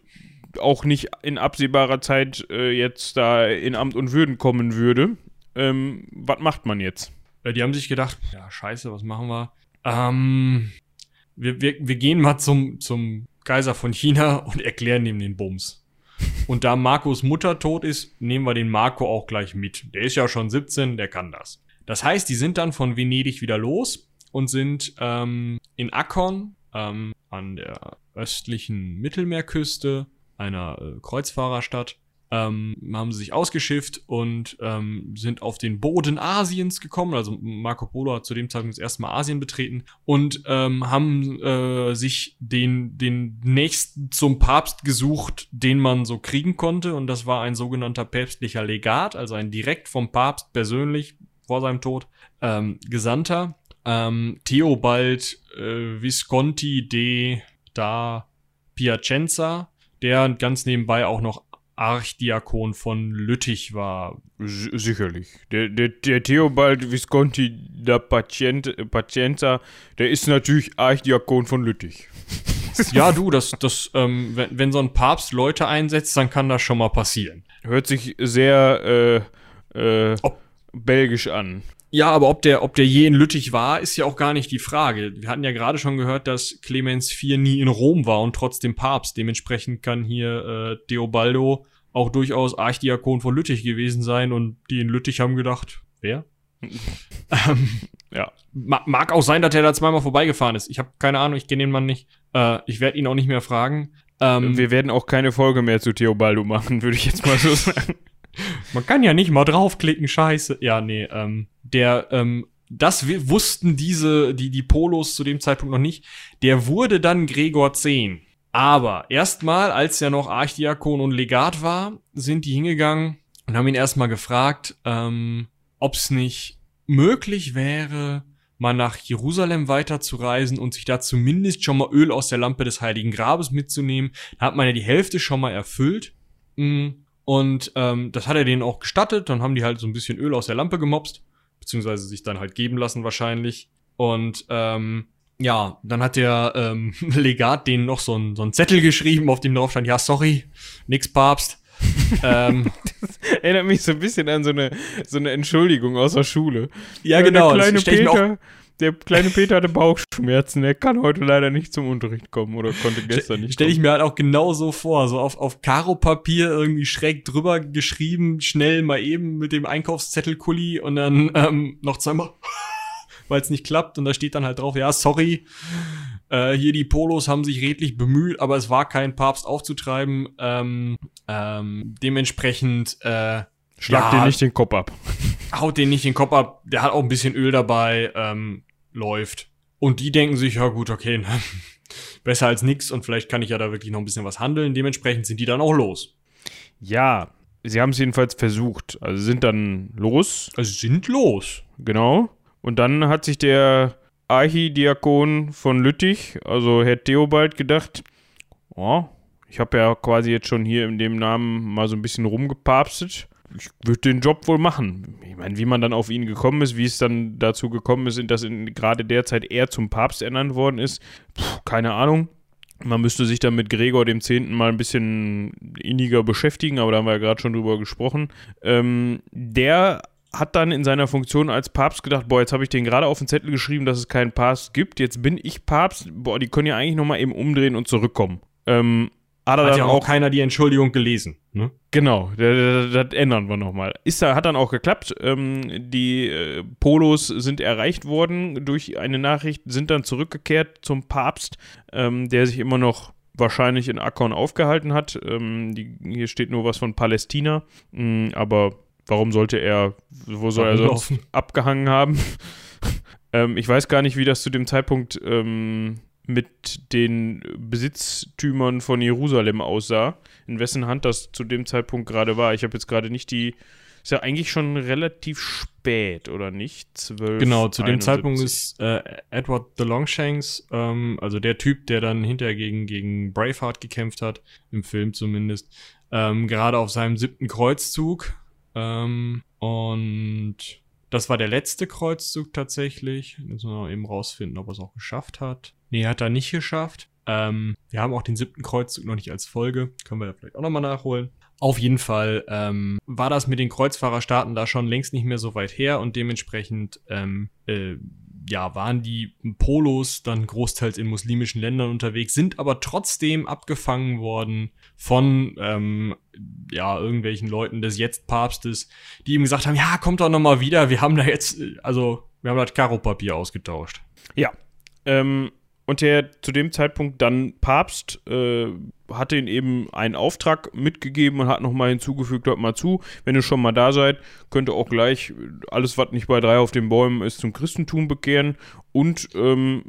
auch nicht in absehbarer Zeit äh, jetzt da in Amt und Würden kommen würde. Ähm, was macht man jetzt? Äh, die haben sich gedacht, ja, scheiße, was machen wir? Ähm, wir, wir, wir gehen mal zum, zum Kaiser von China und erklären ihm den Bums. Und da Marcos Mutter tot ist, nehmen wir den Marco auch gleich mit. Der ist ja schon 17, der kann das. Das heißt, die sind dann von Venedig wieder los und sind ähm, in Akkon ähm, an der östlichen Mittelmeerküste einer äh, Kreuzfahrerstadt ähm, haben sie sich ausgeschifft und ähm, sind auf den Boden Asiens gekommen. Also Marco Polo hat zu dem Zeitpunkt das erste Mal Asien betreten und ähm, haben äh, sich den, den nächsten zum Papst gesucht, den man so kriegen konnte. Und das war ein sogenannter päpstlicher Legat, also ein direkt vom Papst persönlich vor seinem Tod ähm, Gesandter. Ähm, Theobald äh, Visconti de da Piacenza, der ganz nebenbei auch noch Archdiakon von Lüttich war. Sicherlich. Der, der, der Theobald Visconti da Pacienza, der ist natürlich Archdiakon von Lüttich. *laughs* ja, du, das, das, ähm, wenn, wenn so ein Papst Leute einsetzt, dann kann das schon mal passieren. Hört sich sehr äh, äh, belgisch an. Ja, aber ob der, ob der je in Lüttich war, ist ja auch gar nicht die Frage. Wir hatten ja gerade schon gehört, dass Clemens IV nie in Rom war und trotzdem Papst. Dementsprechend kann hier äh, Deobaldo auch durchaus Archdiakon von Lüttich gewesen sein und die in Lüttich haben gedacht, wer? *laughs* ähm, ja. Mag auch sein, dass er da zweimal vorbeigefahren ist. Ich habe keine Ahnung, ich kenne den Mann nicht. Äh, ich werde ihn auch nicht mehr fragen. Ähm, Wir werden auch keine Folge mehr zu Theobaldo machen, würde ich jetzt mal so *laughs* sagen. Man kann ja nicht mal draufklicken, scheiße. Ja, nee, ähm, der, ähm, das wussten diese, die, die Polos zu dem Zeitpunkt noch nicht. Der wurde dann Gregor 10. Aber erstmal, als er noch Archdiakon und Legat war, sind die hingegangen und haben ihn erstmal gefragt, ähm, ob es nicht möglich wäre, mal nach Jerusalem weiterzureisen und sich da zumindest schon mal Öl aus der Lampe des Heiligen Grabes mitzunehmen. Da hat man ja die Hälfte schon mal erfüllt. Mm. Und ähm, das hat er denen auch gestattet. Dann haben die halt so ein bisschen Öl aus der Lampe gemopst, beziehungsweise sich dann halt geben lassen wahrscheinlich. Und ähm, ja, dann hat der ähm, *laughs* Legat denen noch so ein, so ein Zettel geschrieben, auf dem drauf stand, ja, sorry, nix Papst. *laughs* ähm, das erinnert mich so ein bisschen an so eine, so eine Entschuldigung aus der Schule. Ja, genau. Kleine Peter, der kleine Peter hatte Bauchschmerzen, er kann heute leider nicht zum Unterricht kommen oder konnte gestern nicht. Stelle ich mir halt auch genau so vor, so auf, auf Karo-Papier irgendwie schräg drüber geschrieben, schnell mal eben mit dem Einkaufszettel-Kuli und dann ähm, noch zweimal, *laughs* weil es nicht klappt und da steht dann halt drauf, ja, sorry, äh, hier die Polos haben sich redlich bemüht, aber es war kein Papst aufzutreiben. Ähm, ähm, dementsprechend äh, Schlag ja, dir nicht den Kopf ab. Haut den nicht den Kopf ab. Der hat auch ein bisschen Öl dabei. Ähm, läuft. Und die denken sich, ja gut, okay, ne? *laughs* besser als nix und vielleicht kann ich ja da wirklich noch ein bisschen was handeln. Dementsprechend sind die dann auch los. Ja, sie haben es jedenfalls versucht. Also sind dann los. Also sind los. Genau. Und dann hat sich der Archidiakon von Lüttich, also Herr Theobald, gedacht, oh, ich habe ja quasi jetzt schon hier in dem Namen mal so ein bisschen rumgepapstet ich würde den Job wohl machen. Ich meine, wie man dann auf ihn gekommen ist, wie es dann dazu gekommen ist, dass in, gerade derzeit er zum Papst ernannt worden ist, Puh, keine Ahnung. Man müsste sich dann mit Gregor dem Zehnten mal ein bisschen inniger beschäftigen, aber da haben wir ja gerade schon drüber gesprochen. Ähm, der hat dann in seiner Funktion als Papst gedacht, boah, jetzt habe ich den gerade auf den Zettel geschrieben, dass es keinen Papst gibt, jetzt bin ich Papst, boah, die können ja eigentlich nochmal eben umdrehen und zurückkommen. Ähm, Hat, Hat ja auch auch keiner die Entschuldigung gelesen. Ne? Genau, das, das ändern wir nochmal. Ist da, hat dann auch geklappt. Ähm, die äh, Polos sind erreicht worden durch eine Nachricht, sind dann zurückgekehrt zum Papst, ähm, der sich immer noch wahrscheinlich in Akkon aufgehalten hat. Ähm, die, hier steht nur was von Palästina, Mm, aber warum sollte er, wo soll er sonst abgehangen haben? *laughs* ähm, ich weiß gar nicht, wie das zu dem Zeitpunkt ähm, mit den Besitztümern von Jerusalem aussah in wessen Hand das zu dem Zeitpunkt gerade war. Ich habe jetzt gerade nicht die. Ist ja eigentlich schon relativ spät, oder nicht? 12, Genau, zu dem 71. Zeitpunkt ist äh, Edward the Longshanks, ähm, also der Typ, der dann hinterher gegen, gegen Braveheart gekämpft hat, im Film zumindest, ähm, gerade auf seinem siebten Kreuzzug. Ähm, und das war der letzte Kreuzzug tatsächlich. Jetzt müssen wir noch eben rausfinden, ob er es auch geschafft hat. Nee, hat er nicht geschafft. Ähm, wir haben auch den siebten Kreuzzug noch nicht als Folge. Können wir ja vielleicht auch nochmal nachholen. Auf jeden Fall ähm, war das mit den Kreuzfahrerstaaten da schon längst nicht mehr so weit her und dementsprechend ähm, äh, ja, waren die Polos dann großteils in muslimischen Ländern unterwegs, sind aber trotzdem abgefangen worden von ähm, ja, irgendwelchen Leuten des Jetzt-Papstes, die ihm gesagt haben, ja, kommt doch noch mal wieder, wir haben da jetzt, äh, also wir haben das Karopapier ausgetauscht. Ja. Ähm, und der zu dem Zeitpunkt dann Papst äh, hatte ihn eben einen Auftrag mitgegeben und hat nochmal hinzugefügt, hört mal zu, wenn ihr schon mal da seid, könnt ihr auch gleich alles, was nicht bei drei auf den Bäumen ist, zum Christentum bekehren. Und ähm,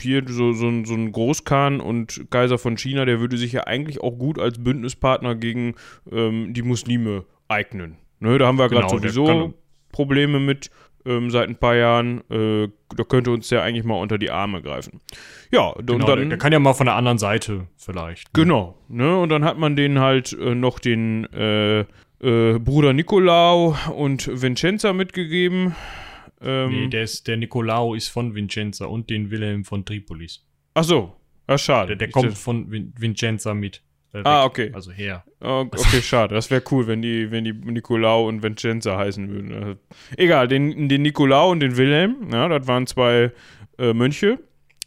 hier so, so, ein- so ein Großkhan und Kaiser von China, der würde sich ja eigentlich auch gut als Bündnispartner gegen ähm, die Muslime eignen. Ne, da haben wir gerade Genau, sowieso Probleme mit ähm, seit ein paar Jahren. Äh, da könnte uns ja eigentlich mal unter die Arme greifen. Ja, und Genau, dann. der, der kann ja mal von der anderen Seite vielleicht. ne? Genau, ne? Und dann hat man denen halt äh, noch den äh, äh, Bruder Nicolau und Vincenza mitgegeben. Ähm, Nee, der, ist, der Nicolao ist von Vincenza und den Wilhelm von Tripolis. ach so, ja, schade. Der, der kommt von Vin Vincenza mit. Äh, weg. Ah, okay. Also her. Oh, Okay, *laughs* schade. Das wäre cool, wenn die, wenn die Nicolau und Vincenza heißen würden. Also, egal, den, den Nicolau und den Wilhelm, ja, das waren zwei äh, Mönche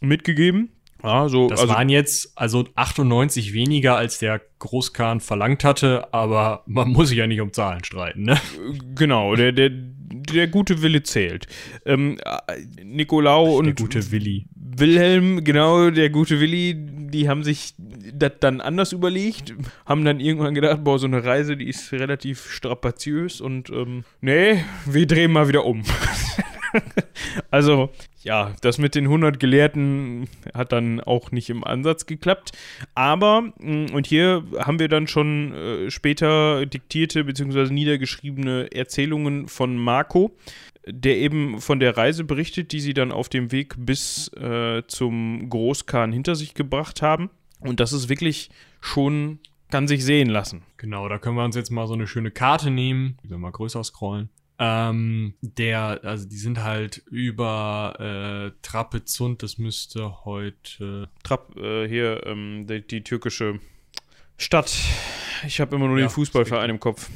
mitgegeben. Ja, so, Das also, waren jetzt also 98 weniger, als der Großkhan verlangt hatte, aber man muss sich ja nicht um Zahlen streiten, ne? genau, der, der, der gute Wille zählt. Ähm, äh, Nicolau und Der gute Willi. Wilhelm, genau, der gute Willi, die haben sich das dann anders überlegt, haben dann irgendwann gedacht, boah, so eine Reise, die ist relativ strapaziös und ähm, nee, wir drehen mal wieder um. *laughs* also, ja, das mit den 100 Gelehrten hat dann auch nicht im Ansatz geklappt. Aber, mh, und hier haben wir dann schon äh, später diktierte bzw. niedergeschriebene Erzählungen von Marco, der eben von der Reise berichtet, die sie dann auf dem Weg bis äh, zum Großkhan hinter sich gebracht haben. Und das ist wirklich schon, kann sich sehen lassen. Genau, da können wir uns jetzt mal so eine schöne Karte nehmen. Die wir mal größer scrollen. Ähm, der, also die sind halt über äh, Trapezunt, das müsste heute. Trapp, äh, hier, ähm, die, die türkische Stadt. Ich habe immer nur Ja, den Fußballverein im Kopf.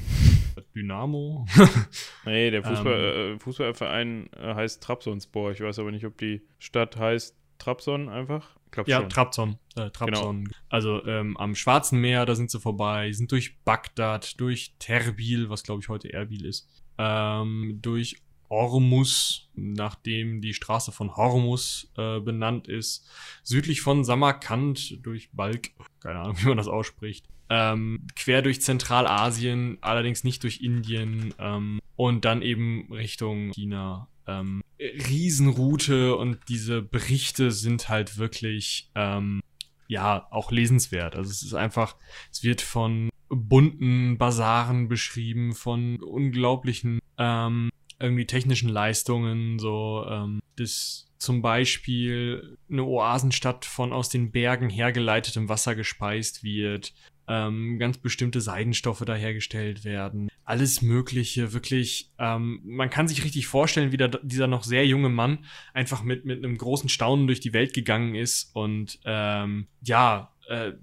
Dynamo. *laughs* Nee, der Fußball, Ähm. äh, Fußballverein äh, heißt Trabzonspor. Ich weiß aber nicht, ob die Stadt heißt Trabzon einfach. Ich glaube Ja, schon. Trabzon. Äh, Trabzon. Also ähm, am Schwarzen Meer, da sind sie vorbei, sind durch Bagdad, durch Terbil, was glaube ich heute Erbil ist, ähm, durch Hormus, nachdem die Straße von Hormus äh, benannt ist, südlich von Samarkand durch Balk, keine Ahnung, *laughs* wie man das ausspricht, ähm, quer durch Zentralasien, allerdings nicht durch Indien ähm, und dann eben Richtung China. Ähm, Riesenroute und diese Berichte sind halt wirklich ähm, ja auch lesenswert. Also es ist einfach, es wird von bunten Basaren beschrieben, von unglaublichen ähm, irgendwie technischen Leistungen, so ähm, das zum Beispiel eine Oasenstadt von aus den Bergen hergeleitetem Wasser gespeist wird, ähm, ganz bestimmte Seidenstoffe da hergestellt werden, alles Mögliche, wirklich, ähm, man kann sich richtig vorstellen, wie da, dieser noch sehr junge Mann einfach mit, mit einem großen Staunen durch die Welt gegangen ist und ähm, ja, äh,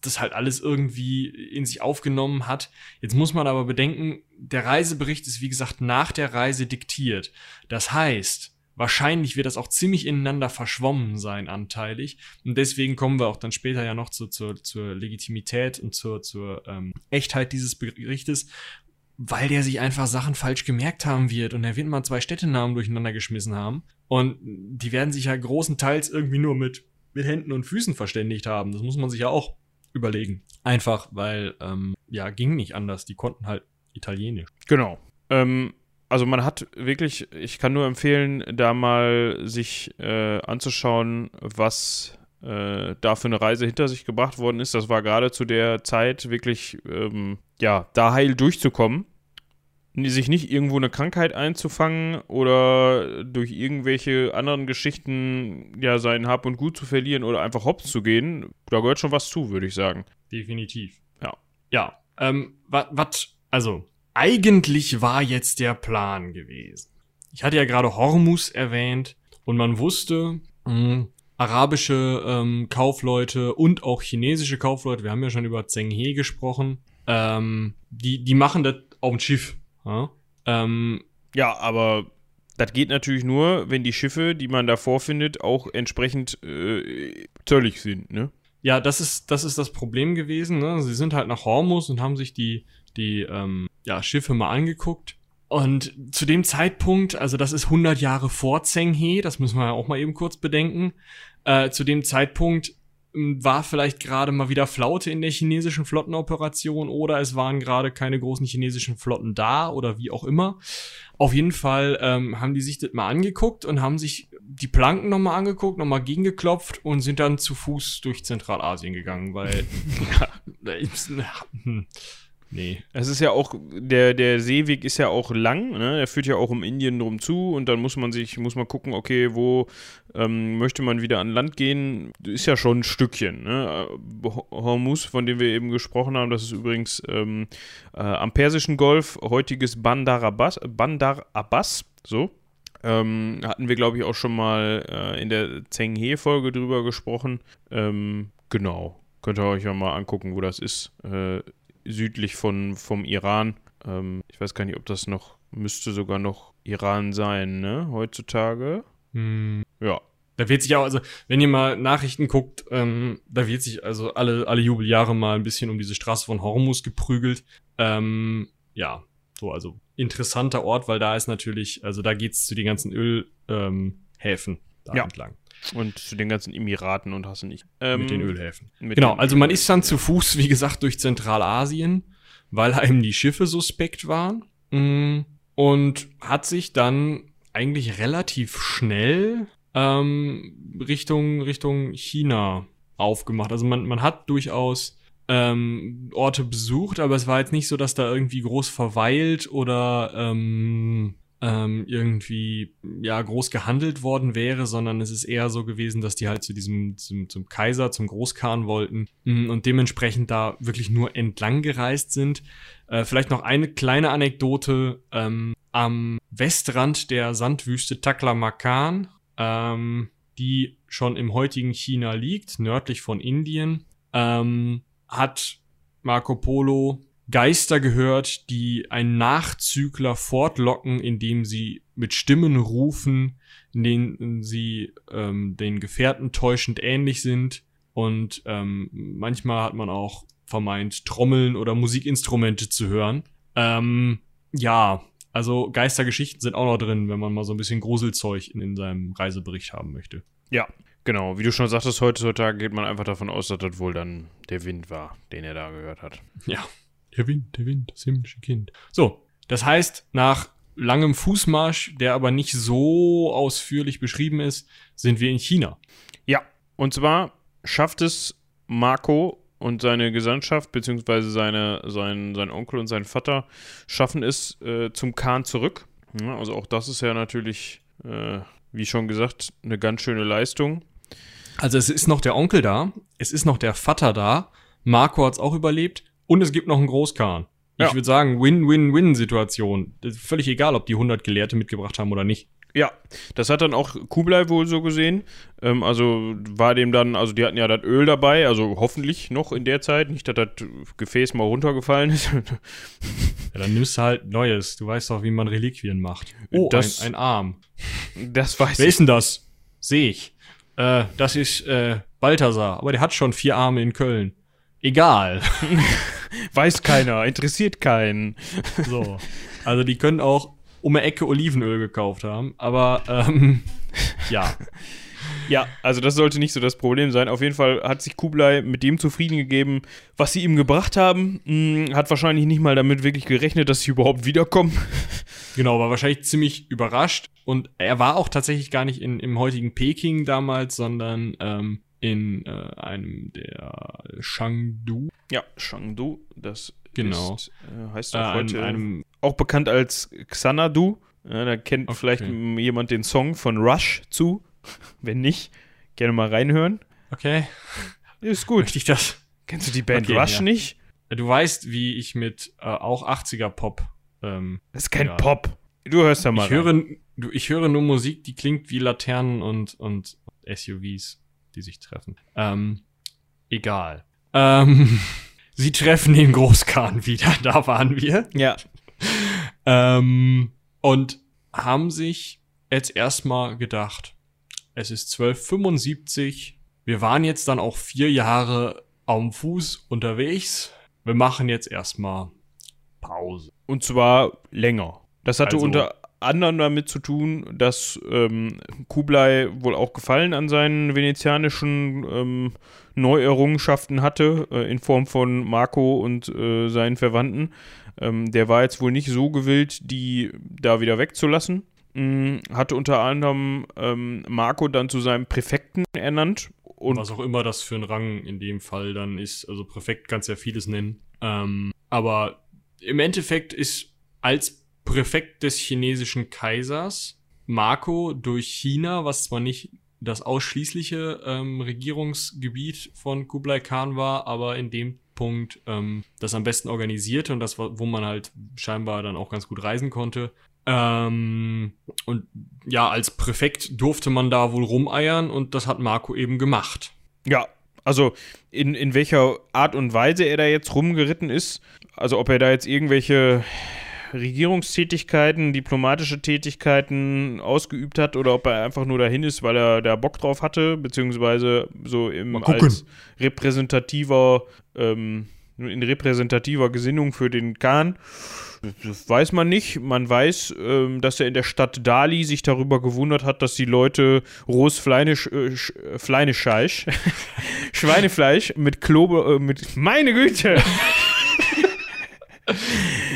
das halt alles irgendwie in sich aufgenommen hat. Jetzt muss man aber bedenken, der Reisebericht ist wie gesagt nach der Reise diktiert. Das heißt, wahrscheinlich wird das auch ziemlich ineinander verschwommen sein, anteilig. Und deswegen kommen wir auch dann später ja noch zu, zur, zur Legitimität und zur, zur ähm, Echtheit dieses Berichtes, weil der sich einfach Sachen falsch gemerkt haben wird und er wird mal zwei Städtenamen durcheinander geschmissen haben. Und die werden sich ja großenteils irgendwie nur mit, mit Händen und Füßen verständigt haben. Das muss man sich ja auch überlegen. Einfach, weil, ähm, ja, ging nicht anders. Die konnten halt Italienisch. Genau. Ähm, also man hat wirklich, ich kann nur empfehlen, da mal sich äh, anzuschauen, was äh, da für eine Reise hinter sich gebracht worden ist. Das war gerade zu der Zeit wirklich, ähm, ja, da heil durchzukommen. Sich nicht irgendwo eine Krankheit einzufangen oder durch irgendwelche anderen Geschichten ja sein Hab und Gut zu verlieren oder einfach hops zu gehen. Da gehört schon was zu, würde ich sagen. Definitiv. Ja. Ja. Ähm, was, also, eigentlich war jetzt der Plan gewesen. Ich hatte ja gerade Hormus erwähnt und man wusste, mh, arabische ähm, Kaufleute und auch chinesische Kaufleute, wir haben ja schon über Zheng He gesprochen, ähm, die, die machen das auf dem Schiff. Ja? Ähm, ja, aber das geht natürlich nur, wenn die Schiffe, die man da vorfindet, auch entsprechend äh, zöllig sind, ne? Ja, das ist, das ist das Problem gewesen. Ne? Sie sind halt nach Hormus und haben sich die, die ähm, ja, Schiffe mal angeguckt. Und zu dem Zeitpunkt, also das ist 100 Jahre vor Zheng He, das müssen wir ja auch mal eben kurz bedenken, äh, zu dem Zeitpunkt hm, war vielleicht gerade mal wieder Flaute in der chinesischen Flottenoperation oder es waren gerade keine großen chinesischen Flotten da oder wie auch immer. Auf jeden Fall ähm, haben die sich das mal angeguckt und haben sich die Planken nochmal angeguckt, nochmal gegengeklopft und sind dann zu Fuß durch Zentralasien gegangen, weil *laughs* *laughs* hm, Nee. Es ist ja auch, der, der Seeweg ist ja auch lang, ne? Er führt ja auch um Indien drum zu und dann muss man sich, muss man gucken, okay, wo ähm, möchte man wieder an Land gehen? Ist ja schon ein Stückchen, ne? Hormuz, von dem wir eben gesprochen haben, das ist übrigens ähm, äh, am Persischen Golf, heutiges Bandar Abbas, Bandar Abbas so. Ähm, hatten wir, glaube ich, auch schon mal äh, in der Zheng He-Folge drüber gesprochen. Ähm, genau. Könnt ihr euch ja mal angucken, wo das ist. Äh, südlich von, vom Iran. Ähm, ich weiß gar nicht, ob das noch, müsste sogar noch Iran sein, ne, heutzutage. Hm. Ja. Da wird sich auch, also, wenn ihr mal Nachrichten guckt, ähm, da wird sich also alle, alle Jubeljahre mal ein bisschen um diese Straße von Hormus geprügelt. Ähm, ja, so, also interessanter Ort, weil da ist natürlich, also da geht's zu den ganzen Ölhäfen ähm, da ja. entlang. Und zu den ganzen Emiraten und hast du nicht. Ähm, mit den Ölhäfen. Mit genau, den also man ist dann zu Fuß, wie gesagt, durch Zentralasien, weil *laughs* einem die Schiffe suspekt waren. Mm, und hat sich dann eigentlich relativ schnell ähm, Richtung, Richtung China aufgemacht. Also man, man hat durchaus ähm, Orte besucht, aber es war jetzt nicht so, dass da irgendwie groß verweilt oder ähm, ähm, irgendwie ja groß gehandelt worden wäre, sondern es ist eher so gewesen, dass die halt zu diesem zum, zum Kaiser, zum Großkhan wollten mm, und dementsprechend da wirklich nur entlang gereist sind. Äh, vielleicht noch eine kleine Anekdote ähm, am Westrand der Sandwüste Taklamakan, ähm, die schon im heutigen China liegt, nördlich von Indien, ähm, hat Marco Polo Geister gehört, die einen Nachzügler fortlocken, indem sie mit Stimmen rufen, in denen sie ähm, den Gefährten täuschend ähnlich sind. Und ähm, manchmal hat man auch vermeint, Trommeln oder Musikinstrumente zu hören. Ähm, ja, also Geistergeschichten sind auch noch drin, wenn man mal so ein bisschen Gruselzeug in, in seinem Reisebericht haben möchte. Ja, genau. Wie du schon sagtest, heutzutage geht man einfach davon aus, dass das wohl dann der Wind war, den er da gehört hat. Ja. Der Wind, der Wind, das himmlische Kind. So, das heißt, nach langem Fußmarsch, der aber nicht so ausführlich beschrieben ist, sind wir in China. Ja, und zwar schafft es Marco und seine Gesandtschaft, beziehungsweise seine, sein, sein Onkel und sein Vater, schaffen es äh, zum Khan zurück. Ja, also auch das ist ja natürlich, äh, wie schon gesagt, eine ganz schöne Leistung. Also es ist noch der Onkel da, es ist noch der Vater da, Marco hat es auch überlebt, und es gibt noch einen Großkahn. Ich ja. würde sagen, Win-Win-Win-Situation. Völlig egal, ob die 100 Gelehrte mitgebracht haben oder nicht. Ja, das hat dann auch Kublai wohl so gesehen. Ähm, also war dem dann, also die hatten ja das Öl dabei, also hoffentlich noch in der Zeit, nicht, dass das Gefäß mal runtergefallen ist. *laughs* Ja, dann nimmst du halt Neues. Du weißt doch, wie man Reliquien macht. Oh, Das- ein, ein Arm. Das weiß Wer ich. ist denn das? Sehe ich. Äh, das ist äh, Balthasar, aber der hat schon vier Arme in Köln. Egal. *laughs* *laughs* Weiß keiner, interessiert keinen. So. Also die können auch um eine Ecke Olivenöl gekauft haben, aber ähm, ja. *laughs* Ja, also das sollte nicht so das Problem sein. Auf jeden Fall hat sich Kublai mit dem zufrieden gegeben, was sie ihm gebracht haben. Hm, hat wahrscheinlich nicht mal damit wirklich gerechnet, dass sie überhaupt wiederkommen. *laughs* Genau, war wahrscheinlich ziemlich überrascht. Und er war auch tatsächlich gar nicht in, im heutigen Peking damals, sondern ähm, in äh, einem der Shangdu. Ja, Shangdu, das Genau. ist, äh, heißt Äh, auch einem, heute einem, auch bekannt als Xanadu. Ja, da kennt Okay. vielleicht jemand den Song von Rush zu. *laughs* Wenn nicht, gerne mal reinhören. okay, Ist gut. möchte ich das? Kennst du die Band Okay, Rush ja. nicht? Du weißt, wie ich mit äh, auch 80er Pop. Ähm, Das ist kein Ja. Pop. Du hörst da mal. ich, höre, du, ich höre nur Musik, die klingt wie Laternen und, und SUVs, die sich treffen. Ähm, egal. Ähm, *laughs* sie treffen den Großkhan wieder, *laughs* da waren wir. Ja. Ähm, und haben sich jetzt erstmal gedacht, es ist 1275, wir waren jetzt dann auch vier Jahre am Fuß unterwegs. Wir machen jetzt erstmal Pause. Und zwar länger. Das hatte Also- unter anderem damit zu tun, dass ähm, Kublai wohl auch Gefallen an seinen venezianischen ähm, Neuerrungenschaften hatte, äh, in Form von Marco und äh, seinen Verwandten. Ähm, der war jetzt wohl nicht so gewillt, die da wieder wegzulassen. Mm, hatte unter anderem ähm, Marco dann zu seinem Präfekten ernannt. Und was auch immer das für ein Rang in dem Fall dann ist. Also Präfekt kannst ja vieles nennen. Ähm, aber im Endeffekt ist als Präfekt des chinesischen Kaisers Marco durch China, was zwar nicht das ausschließliche ähm, Regierungsgebiet von Kublai Khan war, aber in dem Punkt ähm, das am besten organisierte und das, wo man halt scheinbar dann auch ganz gut reisen konnte. Ähm, und ja, als Präfekt durfte man da wohl rumeiern und das hat Marco eben gemacht. Ja, also in, in welcher Art und Weise er da jetzt rumgeritten ist, also ob er da jetzt irgendwelche Regierungstätigkeiten, diplomatische Tätigkeiten ausgeübt hat oder ob er einfach nur dahin ist, weil er da Bock drauf hatte, beziehungsweise so im als repräsentativer, ähm, in repräsentativer Gesinnung für den Khan. Das weiß man nicht. Man weiß, ähm, dass er in der Stadt Dali sich darüber gewundert hat, dass die Leute rohes Fleisch, äh, Sch- äh, *laughs* Schweinefleisch mit Klobe, äh, mit, meine Güte,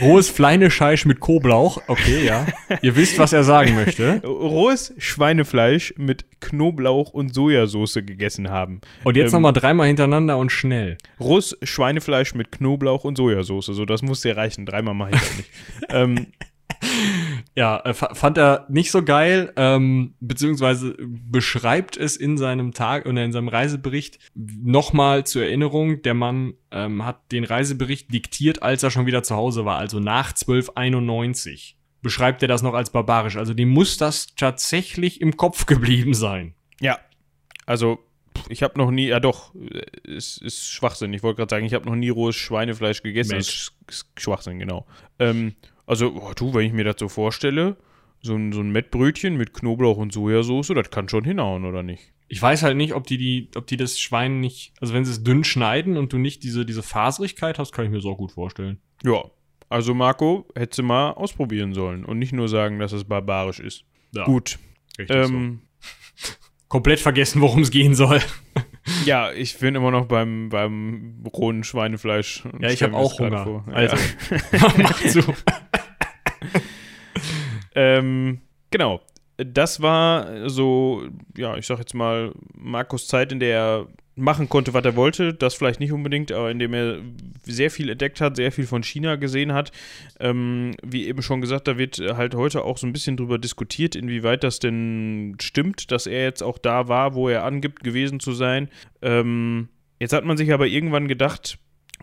Rohes Fleinescheisch mit Koblauch. Okay, ja. Ihr wisst, was er sagen möchte. rohes Schweinefleisch mit Knoblauch und Sojasauce gegessen haben. Und jetzt Ähm, nochmal dreimal hintereinander und schnell. Rohes Schweinefleisch mit Knoblauch und Sojasauce. So, das muss dir reichen. Dreimal mache ich das nicht. ähm, Ja, äh, fa- fand er nicht so geil, ähm, beziehungsweise beschreibt es in seinem Tag oder in seinem Reisebericht nochmal zur Erinnerung. Der Mann ähm, hat den Reisebericht diktiert, als er schon wieder zu Hause war, also nach 1291. Beschreibt er das noch als barbarisch. Also dem muss das tatsächlich im Kopf geblieben sein. Ja, also ich habe noch nie, ja doch, äh, es ist Schwachsinn. Ich wollte gerade sagen, ich habe noch nie rohes Schweinefleisch gegessen. Das Mensch. ist, ist Schwachsinn, genau. Ähm, also, oh, du, wenn ich mir das so vorstelle, so ein, so ein Mettbrötchen mit Knoblauch und Sojasauce, das kann schon hinhauen, oder nicht? Ich weiß halt nicht, ob die, die, ob die das Schwein nicht, also wenn sie es dünn schneiden und du nicht diese, diese Faserigkeit hast, kann ich mir so auch gut vorstellen. Ja, also Marco, hättest du mal ausprobieren sollen und nicht nur sagen, dass es barbarisch ist. Ja, Gut, richtig so. ähm, *laughs* Komplett vergessen, worum es gehen soll. Ja, ich bin immer noch beim, beim rohen Schweinefleisch. Ja, ich habe auch Hunger. vor. Also, Ja. *laughs* mach zu. Ähm, genau. Das war so, ja, ich sag jetzt mal, Markus Zeit, in der er machen konnte, was er wollte. Das vielleicht nicht unbedingt, aber in dem er sehr viel entdeckt hat, sehr viel von China gesehen hat. Ähm, wie eben schon gesagt, da wird halt heute auch so ein bisschen drüber diskutiert, inwieweit das denn stimmt, dass er jetzt auch da war, wo er angibt, gewesen zu sein. Ähm, jetzt hat man sich aber irgendwann gedacht,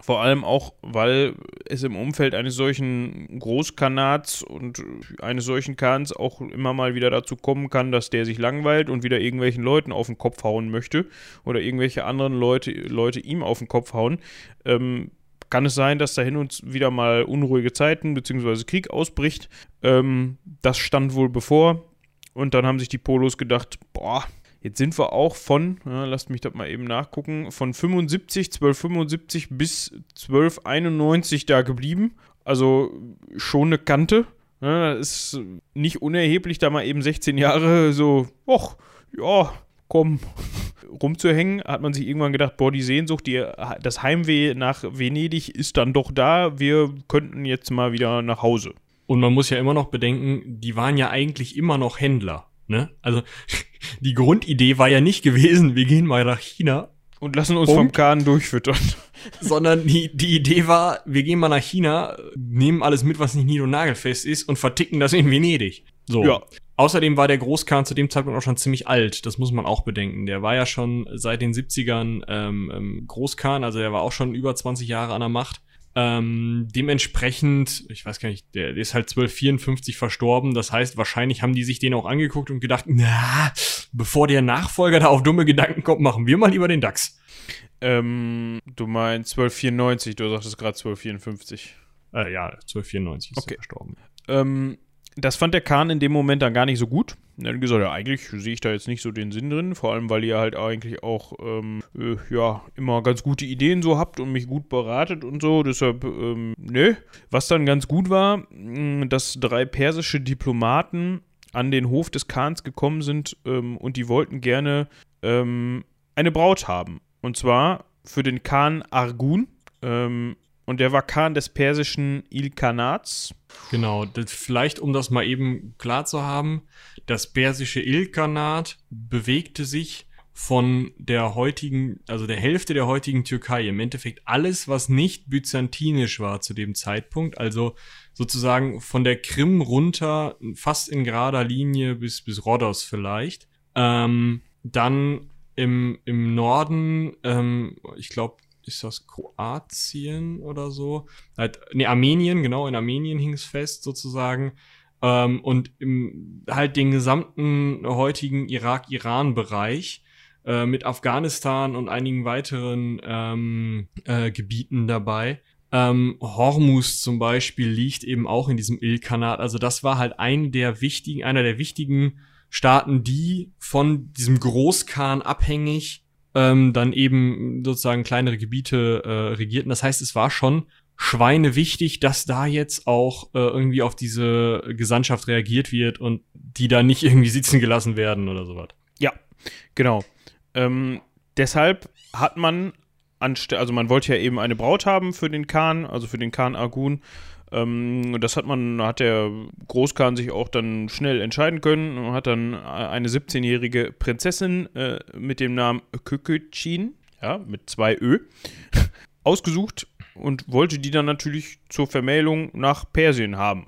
Vor allem auch, weil es im Umfeld eines solchen Großkanats und eines solchen Kahns auch immer mal wieder dazu kommen kann, dass der sich langweilt und wieder irgendwelchen Leuten auf den Kopf hauen möchte oder irgendwelche anderen Leute, Leute ihm auf den Kopf hauen. Ähm, kann es sein, dass da hin und wieder mal unruhige Zeiten bzw. Krieg ausbricht. Ähm, das stand wohl bevor. Und dann haben sich die Polos gedacht, boah, Jetzt sind wir auch von, ja, lasst mich das mal eben nachgucken, von 75, 1275 bis 1291 da geblieben. Also schon eine Kante. Ja, ist nicht unerheblich, da mal eben 16 Jahre so, och, ja, komm, *laughs* rumzuhängen. Hat man sich irgendwann gedacht, boah, die Sehnsucht, die, das Heimweh nach Venedig ist dann doch da. Wir könnten jetzt mal wieder nach Hause. Und man muss ja immer noch bedenken, die waren ja eigentlich immer noch Händler. Ne? Also *laughs* die Grundidee war ja nicht gewesen, wir gehen mal nach China. Und lassen uns Punkt. vom Kahn durchfüttern. *laughs* Sondern die, die Idee war, wir gehen mal nach China, nehmen alles mit, was nicht nied- und nagelfest ist und verticken das in Venedig. So. Ja. Außerdem war der Großkahn zu dem Zeitpunkt auch schon ziemlich alt. Das muss man auch bedenken. Der war ja schon seit den 70ern ähm, ähm, Großkahn, also der war auch schon über 20 Jahre an der Macht. Ähm, dementsprechend, ich weiß gar nicht, der, ist halt 1254 verstorben. Das heißt, wahrscheinlich haben die sich den auch angeguckt und gedacht, na, bevor der Nachfolger da auf dumme Gedanken kommt, machen wir mal lieber den DAX. Ähm, du meinst 1294, du sagtest gerade 1254. Äh, ja, 1294 ist okay. er verstorben. Ähm, das fand der Kahn in dem Moment dann gar nicht so gut. Er hat gesagt, ja, eigentlich sehe ich da jetzt nicht so den Sinn drin, vor allem weil ihr halt eigentlich auch ähm, äh, ja immer ganz gute Ideen so habt und mich gut beratet und so. Deshalb, ähm, ne. Was dann ganz gut war, dass drei persische Diplomaten an den Hof des Khans gekommen sind ähm, und die wollten gerne ähm, eine Braut haben. Und zwar für den Khan Argun. Ähm, und der war Khan des persischen Ilkhanats. Genau, das, vielleicht um das mal eben klar zu haben, das persische Ilkhanat bewegte sich von der heutigen, also der Hälfte der heutigen Türkei. Im Endeffekt alles, was nicht byzantinisch war zu dem Zeitpunkt, also sozusagen von der Krim runter, fast in gerader Linie bis, bis Rhodos vielleicht. Ähm, dann im, im Norden, ähm, ich glaube, ist das Kroatien oder so? Nee, Armenien, genau, in Armenien hing es fest sozusagen. Ähm, und im, halt den gesamten heutigen Irak-Iran-Bereich äh, mit Afghanistan und einigen weiteren ähm, äh, Gebieten dabei. Ähm, Hormuz zum Beispiel liegt eben auch in diesem Ilkanat. Also das war halt ein der wichtigen, einer der wichtigen Staaten, die von diesem Großkhan abhängig ähm, dann eben sozusagen kleinere Gebiete äh, regierten. Das heißt, es war schon Schweine wichtig, dass da jetzt auch äh, irgendwie auf diese Gesandtschaft reagiert wird und die da nicht irgendwie sitzen gelassen werden oder sowas. Ja, genau. Ähm, deshalb hat man also man wollte ja eben eine Braut haben für den Khan, also für den Khan Argun ähm, das hat man, hat der Großkhan sich auch dann schnell entscheiden können und hat dann eine 17-jährige Prinzessin äh, mit dem Namen Kököchin, ja, mit zwei Ö, *laughs* ausgesucht und wollte die dann natürlich zur Vermählung nach Persien haben.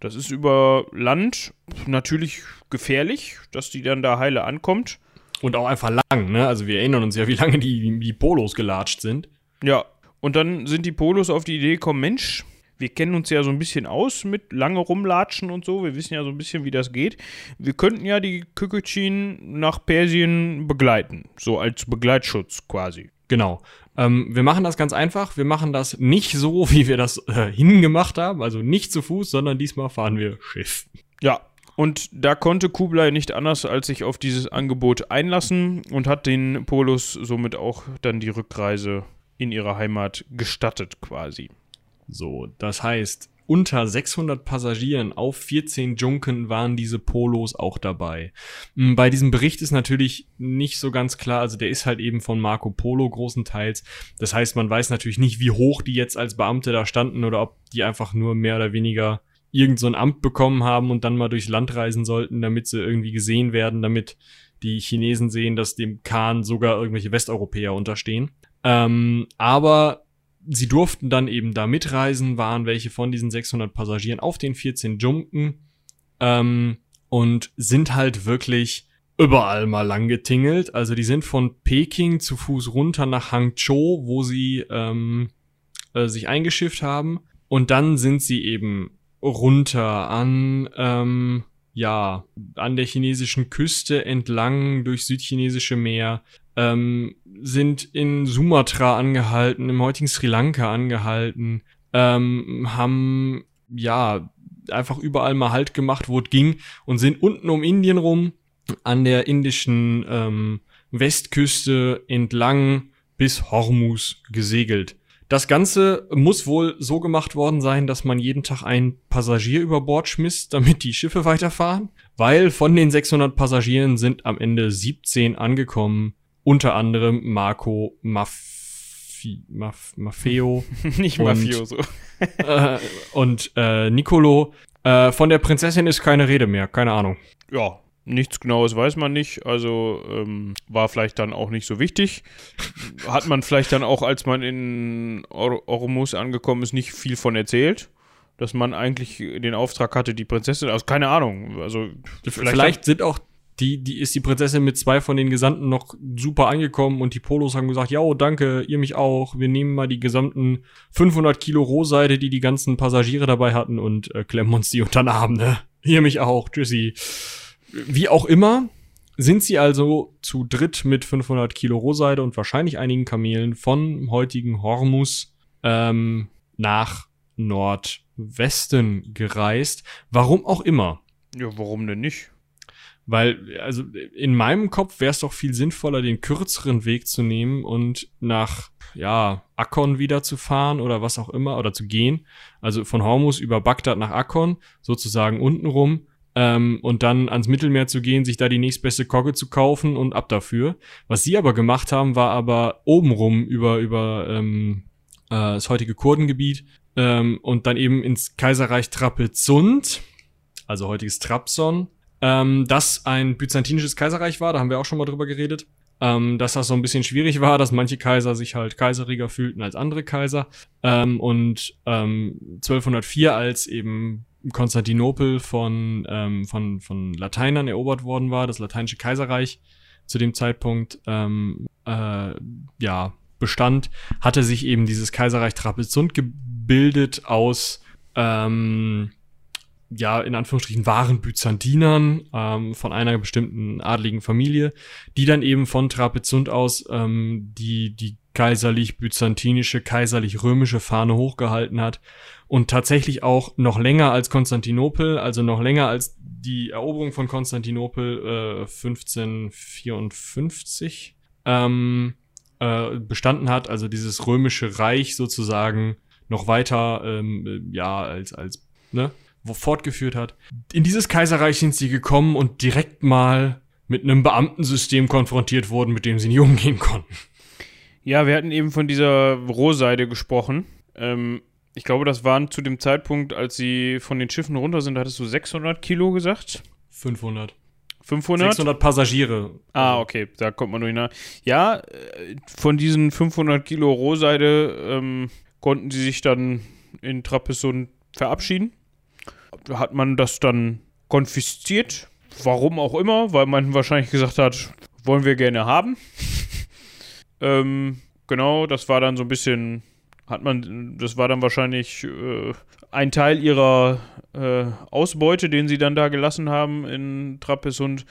Das ist über Land natürlich gefährlich, dass die dann da heile ankommt. Und auch einfach lang, ne? Also wir erinnern uns ja, wie lange die, die Polos gelatscht sind. Ja, und dann sind die Polos auf die Idee gekommen, Mensch, wir kennen uns ja so ein bisschen aus mit lange rumlatschen und so. Wir wissen ja so ein bisschen, wie das geht. Wir könnten ja die Küküchin nach Persien begleiten. So als Begleitschutz quasi. Genau. Ähm, wir machen das ganz einfach. Wir machen das nicht so, *laughs* wie wir das äh, hingemacht haben. Also nicht zu Fuß, sondern diesmal fahren wir Schiff. Ja, und da konnte Kublai nicht anders als sich auf dieses Angebot einlassen und hat den Polos somit auch dann die Rückreise in ihre Heimat gestattet quasi. So, das heißt, unter 600 Passagieren auf 14 Junken waren diese Polos auch dabei. Hm, bei diesem Bericht ist natürlich nicht so ganz klar, also der ist halt eben von Marco Polo großenteils. Das heißt, man weiß natürlich nicht, wie hoch die jetzt als Beamte da standen oder ob die einfach nur mehr oder weniger irgend so ein Amt bekommen haben und dann mal durchs Land reisen sollten, damit sie irgendwie gesehen werden, damit die Chinesen sehen, dass dem Khan sogar irgendwelche Westeuropäer unterstehen. Ähm, aber sie durften dann eben da mitreisen, waren welche von diesen 600 Passagieren auf den 14 Junken ähm, und sind halt wirklich überall mal lang getingelt. Also die sind von Peking zu Fuß runter nach Hangzhou, wo sie ähm, äh, sich eingeschifft haben. Und dann sind sie eben runter an, ähm, ja, an der chinesischen Küste entlang durch südchinesische Meer, ähm, sind in Sumatra angehalten, im heutigen Sri Lanka angehalten, ähm, haben, ja, einfach überall mal Halt gemacht, wo es ging und sind unten um Indien rum an der indischen ähm, Westküste entlang bis Hormuz gesegelt. Das Ganze muss wohl so gemacht worden sein, dass man jeden Tag einen Passagier über Bord schmiss, *laughs* damit die Schiffe weiterfahren, weil von den 600 Passagieren sind am Ende 17 angekommen, unter anderem Marco Maffi, Maf, Maffeo. *laughs* Nicht Und- Mafioso. *laughs* äh, und äh, Nicolo. Äh, von der Prinzessin ist keine Rede mehr, keine Ahnung. Ja, nichts Genaues weiß man nicht. Also ähm, war vielleicht dann auch nicht so wichtig. Hat man vielleicht dann auch, als man in Or Ormus angekommen ist, nicht viel von erzählt. Dass man eigentlich den Auftrag hatte, die Prinzessin, also keine Ahnung. Also Vielleicht, sind auch die, die ist die Prinzessin mit zwei von den Gesandten noch super angekommen und die Polos haben gesagt, ja, danke, ihr mich auch. Wir nehmen mal die gesamten 500 Kilo Rohseide, die die ganzen Passagiere dabei hatten und äh, klemmen uns die unter den Arm, ne? Ihr mich auch, tschüssi. Wie auch immer, sind sie also zu dritt mit 500 Kilo Rohseide und wahrscheinlich einigen Kamelen von heutigen Hormus ähm, nach Nordwesten gereist. Warum auch immer. ja, warum denn nicht? Weil, also in meinem Kopf wäre es doch viel sinnvoller, den kürzeren Weg zu nehmen und nach, ja, Akkon wieder zu fahren oder was auch immer, oder zu gehen. Also von Hormus über Bagdad nach Akkon, sozusagen untenrum, ähm, und dann ans Mittelmeer zu gehen, sich da die nächstbeste Kogge zu kaufen und ab dafür. Was sie aber gemacht haben, war aber obenrum über, über ähm, äh, das heutige Kurdengebiet ähm, und dann eben ins Kaiserreich Trapezunt, also heutiges Trabzon, ähm, das ein byzantinisches Kaiserreich war, da haben wir auch schon mal drüber geredet, ähm, dass das so ein bisschen schwierig war, dass manche Kaiser sich halt kaiseriger fühlten als andere Kaiser. Ähm, und ähm, 1204, als eben Konstantinopel von, ähm, von, von Lateinern erobert worden war, das lateinische Kaiserreich zu dem Zeitpunkt ähm, äh, ja, bestand, hatte sich eben dieses Kaiserreich Trapezunt gebildet aus ähm, ja, in Anführungsstrichen wahren Byzantinern ähm, von einer bestimmten adligen Familie, die dann eben von Trapezunt aus ähm, die, die kaiserlich-byzantinische, kaiserlich-römische Fahne hochgehalten hat und tatsächlich auch noch länger als Konstantinopel, also noch länger als die Eroberung von Konstantinopel äh, 1554 ähm, äh, bestanden hat, also dieses römische Reich sozusagen noch weiter ähm, ja als als ne wo fortgeführt hat. In dieses Kaiserreich sind sie gekommen und direkt mal mit einem Beamtensystem konfrontiert wurden, mit dem sie nie umgehen konnten. Ja, wir hatten eben von dieser Rohseide gesprochen. Ähm, ich glaube, das waren zu dem Zeitpunkt, als sie von den Schiffen runter sind, hattest du 600 Kilo gesagt? 500. 500? 600 Passagiere. Ah, okay, da kommt man nur hinein. Ja, äh, von diesen 500 Kilo Rohseide ähm, konnten sie sich dann in Trapezunt verabschieden. Da hat man das dann konfisziert. Warum auch immer, weil man wahrscheinlich gesagt hat, wollen wir gerne haben. Ähm, genau, das war dann so ein bisschen, hat man, das war dann wahrscheinlich äh, ein Teil ihrer äh, Ausbeute, den sie dann da gelassen haben in Trapezunt.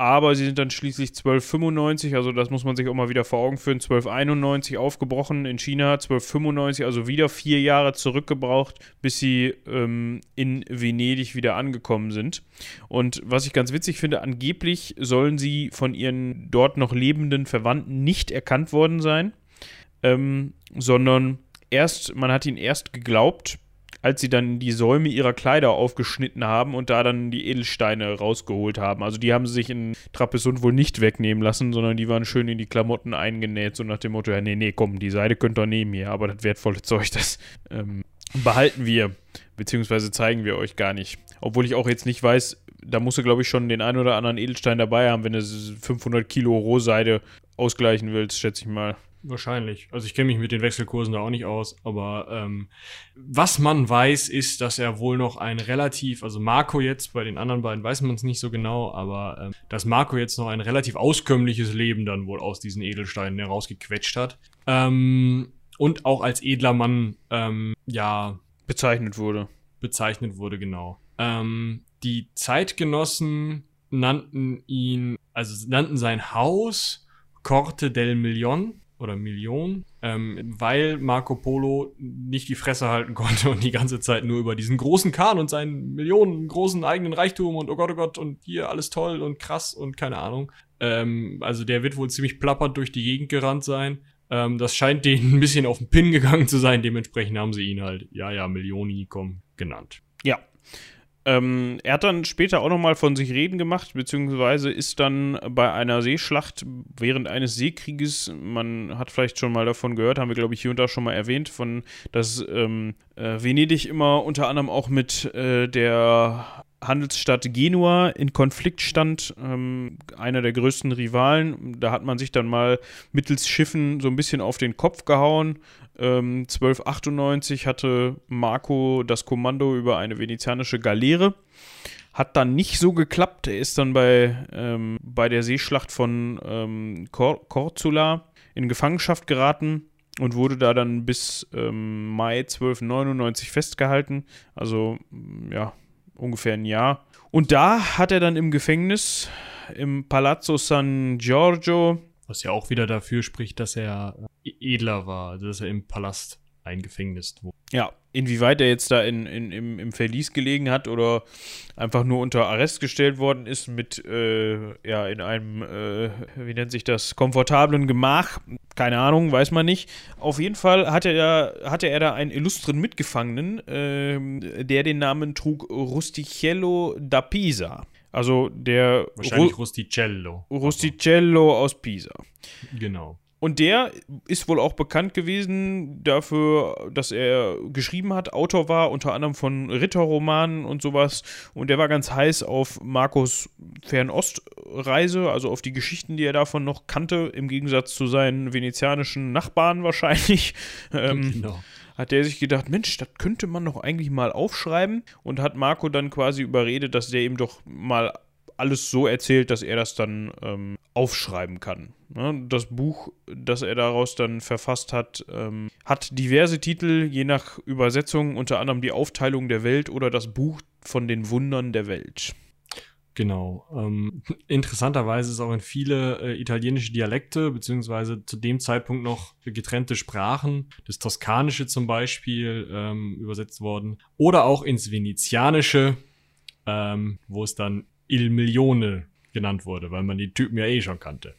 Aber sie sind dann schließlich 1295, also das muss man sich auch mal wieder vor Augen führen, 1291 aufgebrochen in China, 1295, also wieder vier Jahre zurückgebraucht, bis sie ähm, in Venedig wieder angekommen sind. Und was ich ganz witzig finde, angeblich sollen sie von ihren dort noch lebenden Verwandten nicht erkannt worden sein, ähm, sondern erst, man hat ihnen erst geglaubt, als sie dann die Säume ihrer Kleider aufgeschnitten haben und da dann die Edelsteine rausgeholt haben. Also die haben sie sich in Trapezunt wohl nicht wegnehmen lassen, sondern die waren schön in die Klamotten eingenäht, so nach dem Motto, ja, nee, nee, komm, die Seide könnt ihr nehmen hier, aber das wertvolle Zeug, das ähm, behalten wir, beziehungsweise zeigen wir euch gar nicht. Obwohl ich auch jetzt nicht weiß, da musst du, glaube ich, schon den ein oder anderen Edelstein dabei haben, wenn du 500 Kilo Rohseide ausgleichen willst, schätze ich mal. Wahrscheinlich. Also ich kenne mich mit den Wechselkursen da auch nicht aus, aber ähm, was man weiß, ist, dass er wohl noch ein relativ, also Marco jetzt, bei den anderen beiden weiß man es nicht so genau, aber ähm, dass Marco jetzt noch ein relativ auskömmliches Leben dann wohl aus diesen Edelsteinen herausgequetscht hat. Ähm, und auch als edler Mann, ähm, ja. Bezeichnet wurde. Bezeichnet wurde, genau. Ähm, die Zeitgenossen nannten ihn, also nannten sein Haus Corte del Million oder Million, ähm, weil Marco Polo nicht die Fresse halten *laughs* konnte und die ganze Zeit nur über diesen großen Kahn und seinen Millionen großen eigenen Reichtum und oh Gott, oh Gott und hier alles toll und krass und keine Ahnung. Ähm, also der wird wohl ziemlich plappert durch die Gegend gerannt sein. Ähm, das scheint denen ein bisschen auf den Pin gegangen zu sein. Dementsprechend haben sie ihn halt, ja, ja, Millioni komm, genannt. Ja, ähm, er hat dann später auch nochmal von sich reden gemacht, beziehungsweise ist dann bei einer Seeschlacht während eines Seekrieges, man hat vielleicht schon mal davon gehört, haben wir glaube ich hier und da schon mal erwähnt, von dass ähm, äh, Venedig immer unter anderem auch mit äh, der Handelsstadt Genua in Konflikt stand, ähm, einer der größten Rivalen. Da hat man sich dann mal mittels Schiffen so ein bisschen auf den Kopf gehauen. Ähm, 1298 hatte Marco das Kommando über eine venezianische Galeere. Hat dann nicht so geklappt. Er ist dann bei, ähm, bei der Seeschlacht von ähm, Cor Corzula in Gefangenschaft geraten und wurde da dann bis ähm, Mai 1299 festgehalten. Also, ja, ungefähr ein Jahr. Und da hat er dann im Gefängnis im Palazzo San Giorgio. Was ja auch wieder dafür spricht, dass er äh, edler war, dass er im Palast eingefängnis wurde. Ja, inwieweit er jetzt da in, in, im, im Verlies gelegen hat oder einfach nur unter Arrest gestellt worden ist mit, äh, ja, in einem, äh, wie nennt sich das, komfortablen Gemach, keine Ahnung, weiß man nicht. Auf jeden Fall hatte er, hatte er da einen illustren Mitgefangenen, äh, der den Namen trug Rusticello da Pisa. Also der Wahrscheinlich Ru Rusticello. Rusticello aus Pisa. Genau. Und der ist wohl auch bekannt gewesen dafür, dass er geschrieben hat, Autor war, unter anderem von Ritterromanen und sowas. Und der war ganz heiß auf Markus Fernostreise, also auf die Geschichten, die er davon noch kannte, im Gegensatz zu seinen venezianischen Nachbarn wahrscheinlich. *laughs* Ähm, genau. Hat der sich gedacht, Mensch, das könnte man doch eigentlich mal aufschreiben. Und hat Marco dann quasi überredet, dass der ihm doch mal alles so erzählt, dass er das dann ähm, aufschreiben kann. Ne? Das Buch, das er daraus dann verfasst hat, ähm, hat diverse Titel, je nach Übersetzung, unter anderem die Aufteilung der Welt oder das Buch von den Wundern der Welt. Genau. Ähm, interessanterweise ist auch in viele äh, italienische Dialekte, beziehungsweise zu dem Zeitpunkt noch getrennte Sprachen, das Toskanische zum Beispiel, ähm, übersetzt worden. Oder auch ins Venezianische, ähm, wo es dann Il Milione genannt wurde, weil man die Typen ja eh schon kannte.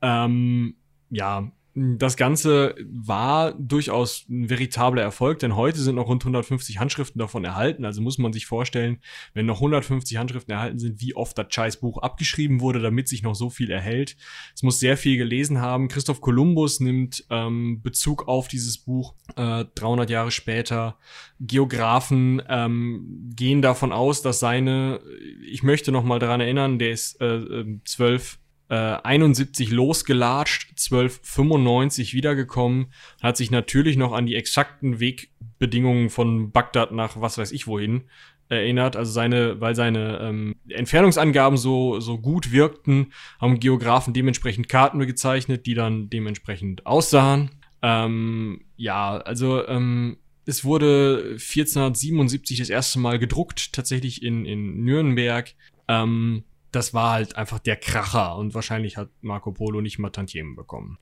Ähm, ja, das Ganze war durchaus ein veritabler Erfolg, denn heute sind noch rund 150 Handschriften davon erhalten. Also muss man sich vorstellen, wenn noch 150 Handschriften erhalten sind, wie oft das Scheißbuch abgeschrieben wurde, damit sich noch so viel erhält. Es muss sehr viel gelesen haben. Christoph Kolumbus nimmt ähm, Bezug auf dieses Buch äh, 300 Jahre später. Geografen ähm, gehen davon aus, dass seine, ich möchte noch mal daran erinnern, der ist äh, 12 ähm, äh, 71 losgelatscht, 1295 wiedergekommen, hat sich natürlich noch an die exakten Wegbedingungen von Bagdad nach was weiß ich wohin erinnert. Also seine, weil seine ähm, Entfernungsangaben so, so gut wirkten, haben Geografen dementsprechend Karten gezeichnet, die dann dementsprechend aussahen. Ähm, ja, also ähm, es wurde 1477 das erste Mal gedruckt, tatsächlich in, in Nürnberg. Ähm, das war halt einfach der Kracher und wahrscheinlich hat Marco Polo nicht mal Tantiemen bekommen.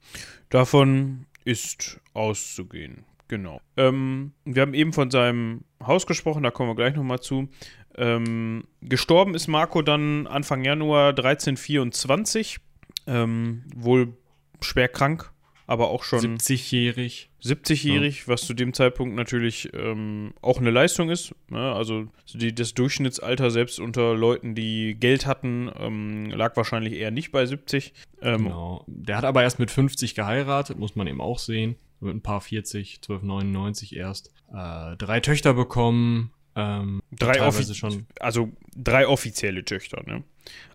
Davon ist auszugehen, genau. Ähm, wir haben eben von seinem Haus gesprochen, da kommen wir gleich nochmal zu. Ähm, gestorben ist Marco dann Anfang Januar 1324, ähm, wohl schwer krank, aber auch schon 70-jährig. 70-jährig, ja. was zu dem Zeitpunkt natürlich ähm, auch eine Leistung ist. Ne? Also die, das Durchschnittsalter selbst unter Leuten, die Geld hatten, ähm, lag wahrscheinlich eher nicht bei 70. Ähm, genau. Der hat aber erst mit 50 geheiratet, muss man eben auch sehen. Mit ein paar 40, 1299 erst. Äh, drei Töchter bekommen. Ähm, drei schon. Also drei offizielle Töchter, ne?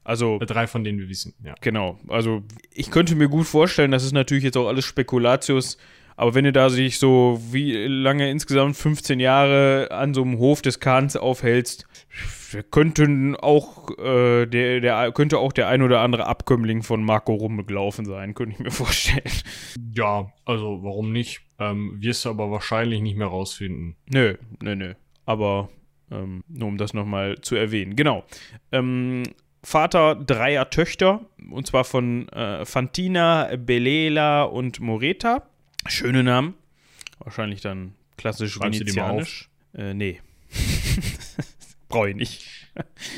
Also. Äh, drei von denen wir wissen, ja. Genau. Also ich könnte mir gut vorstellen, das ist natürlich jetzt auch alles Spekulatius, aber wenn du da sich so wie lange insgesamt 15 Jahre an so einem Hof des Kahns aufhältst, könnten auch äh, der, der könnte auch der ein oder andere Abkömmling von Marco rumgelaufen sein, könnte ich mir *laughs* vorstellen. Ja, also warum nicht? Ähm, wirst du aber wahrscheinlich nicht mehr rausfinden. Nö, nö, nö. Aber ähm, nur um das nochmal zu erwähnen. Genau. Ähm, Vater dreier Töchter, und zwar von äh, Fantina, Belela und Moreta. Schöne Namen. Wahrscheinlich dann klassisch Schreibst venezianisch. Äh, nee. *laughs* Brauche ich nicht.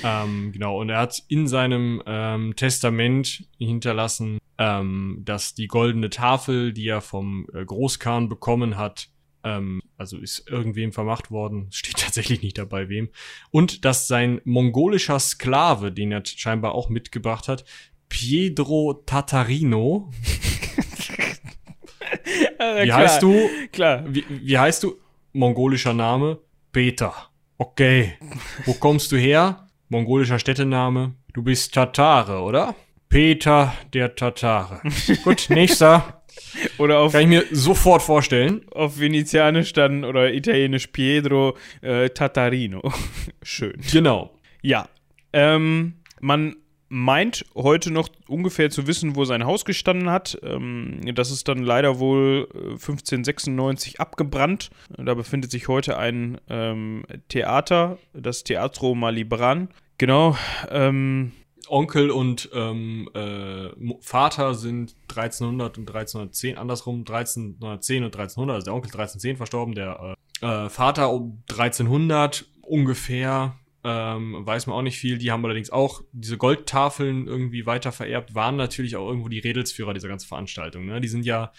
Ähm, genau, und er hat in seinem ähm, Testament hinterlassen, ähm, dass die goldene Tafel, die er vom äh, Großkhan bekommen hat, ähm, also ist irgendwem vermacht worden, *laughs* steht tatsächlich nicht dabei wem, und dass sein mongolischer Sklave, den er scheinbar auch mitgebracht hat, Pietro Tatarino, *laughs* wie heißt du? Klar. Wie, wie heißt du? Mongolischer Name? Peter. Okay. Wo kommst du her? Mongolischer Städtename. Du bist Tatare, oder? Peter der Tatare. *laughs* Gut, nächster. *laughs* Oder auf, Kann ich mir sofort vorstellen. auf Venezianisch dann oder Italienisch Pietro äh, Tatarino. *laughs* Schön. Genau. Ja. Ähm, man meint heute noch ungefähr zu wissen, wo sein Haus gestanden hat. Ähm, das ist dann leider wohl äh, 1596 abgebrannt. Da befindet sich heute ein ähm, Theater, das Teatro Malibran. Genau. Ähm, Onkel und ähm, äh, Vater sind 1300 und 1310, andersrum 1310 und 1300, also der Onkel 1310 verstorben, der äh, äh, Vater um 1300 ungefähr, ähm, weiß man auch nicht viel. Die haben allerdings auch diese Goldtafeln irgendwie weiter vererbt, waren natürlich auch irgendwo die Redelsführer dieser ganzen Veranstaltung. Ne? Die sind ja,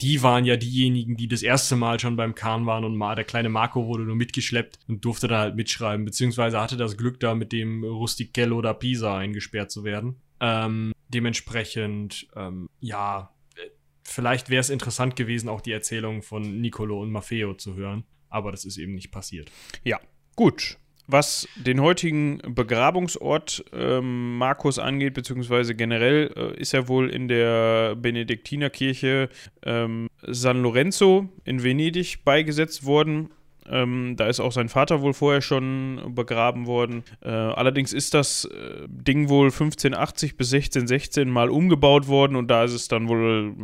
die waren ja diejenigen, die das erste Mal schon beim Kahn waren und mal der kleine Marco wurde nur mitgeschleppt und durfte da halt mitschreiben, beziehungsweise hatte das Glück, da mit dem Rustichello da Pisa eingesperrt zu werden. Ähm, dementsprechend, ähm, ja, äh, vielleicht wäre es interessant gewesen, auch die Erzählung von Nicolo und Maffeo zu hören, aber das ist eben nicht passiert. Ja, gut. Was den heutigen Begrabungsort ähm, Markus angeht, beziehungsweise generell, äh, ist er wohl in der Benediktinerkirche ähm, San Lorenzo in Venedig beigesetzt worden. Ähm, da ist auch sein Vater wohl vorher schon begraben worden. Äh, allerdings ist das äh, Ding wohl 1580 bis 1616 mal umgebaut worden und da ist es dann wohl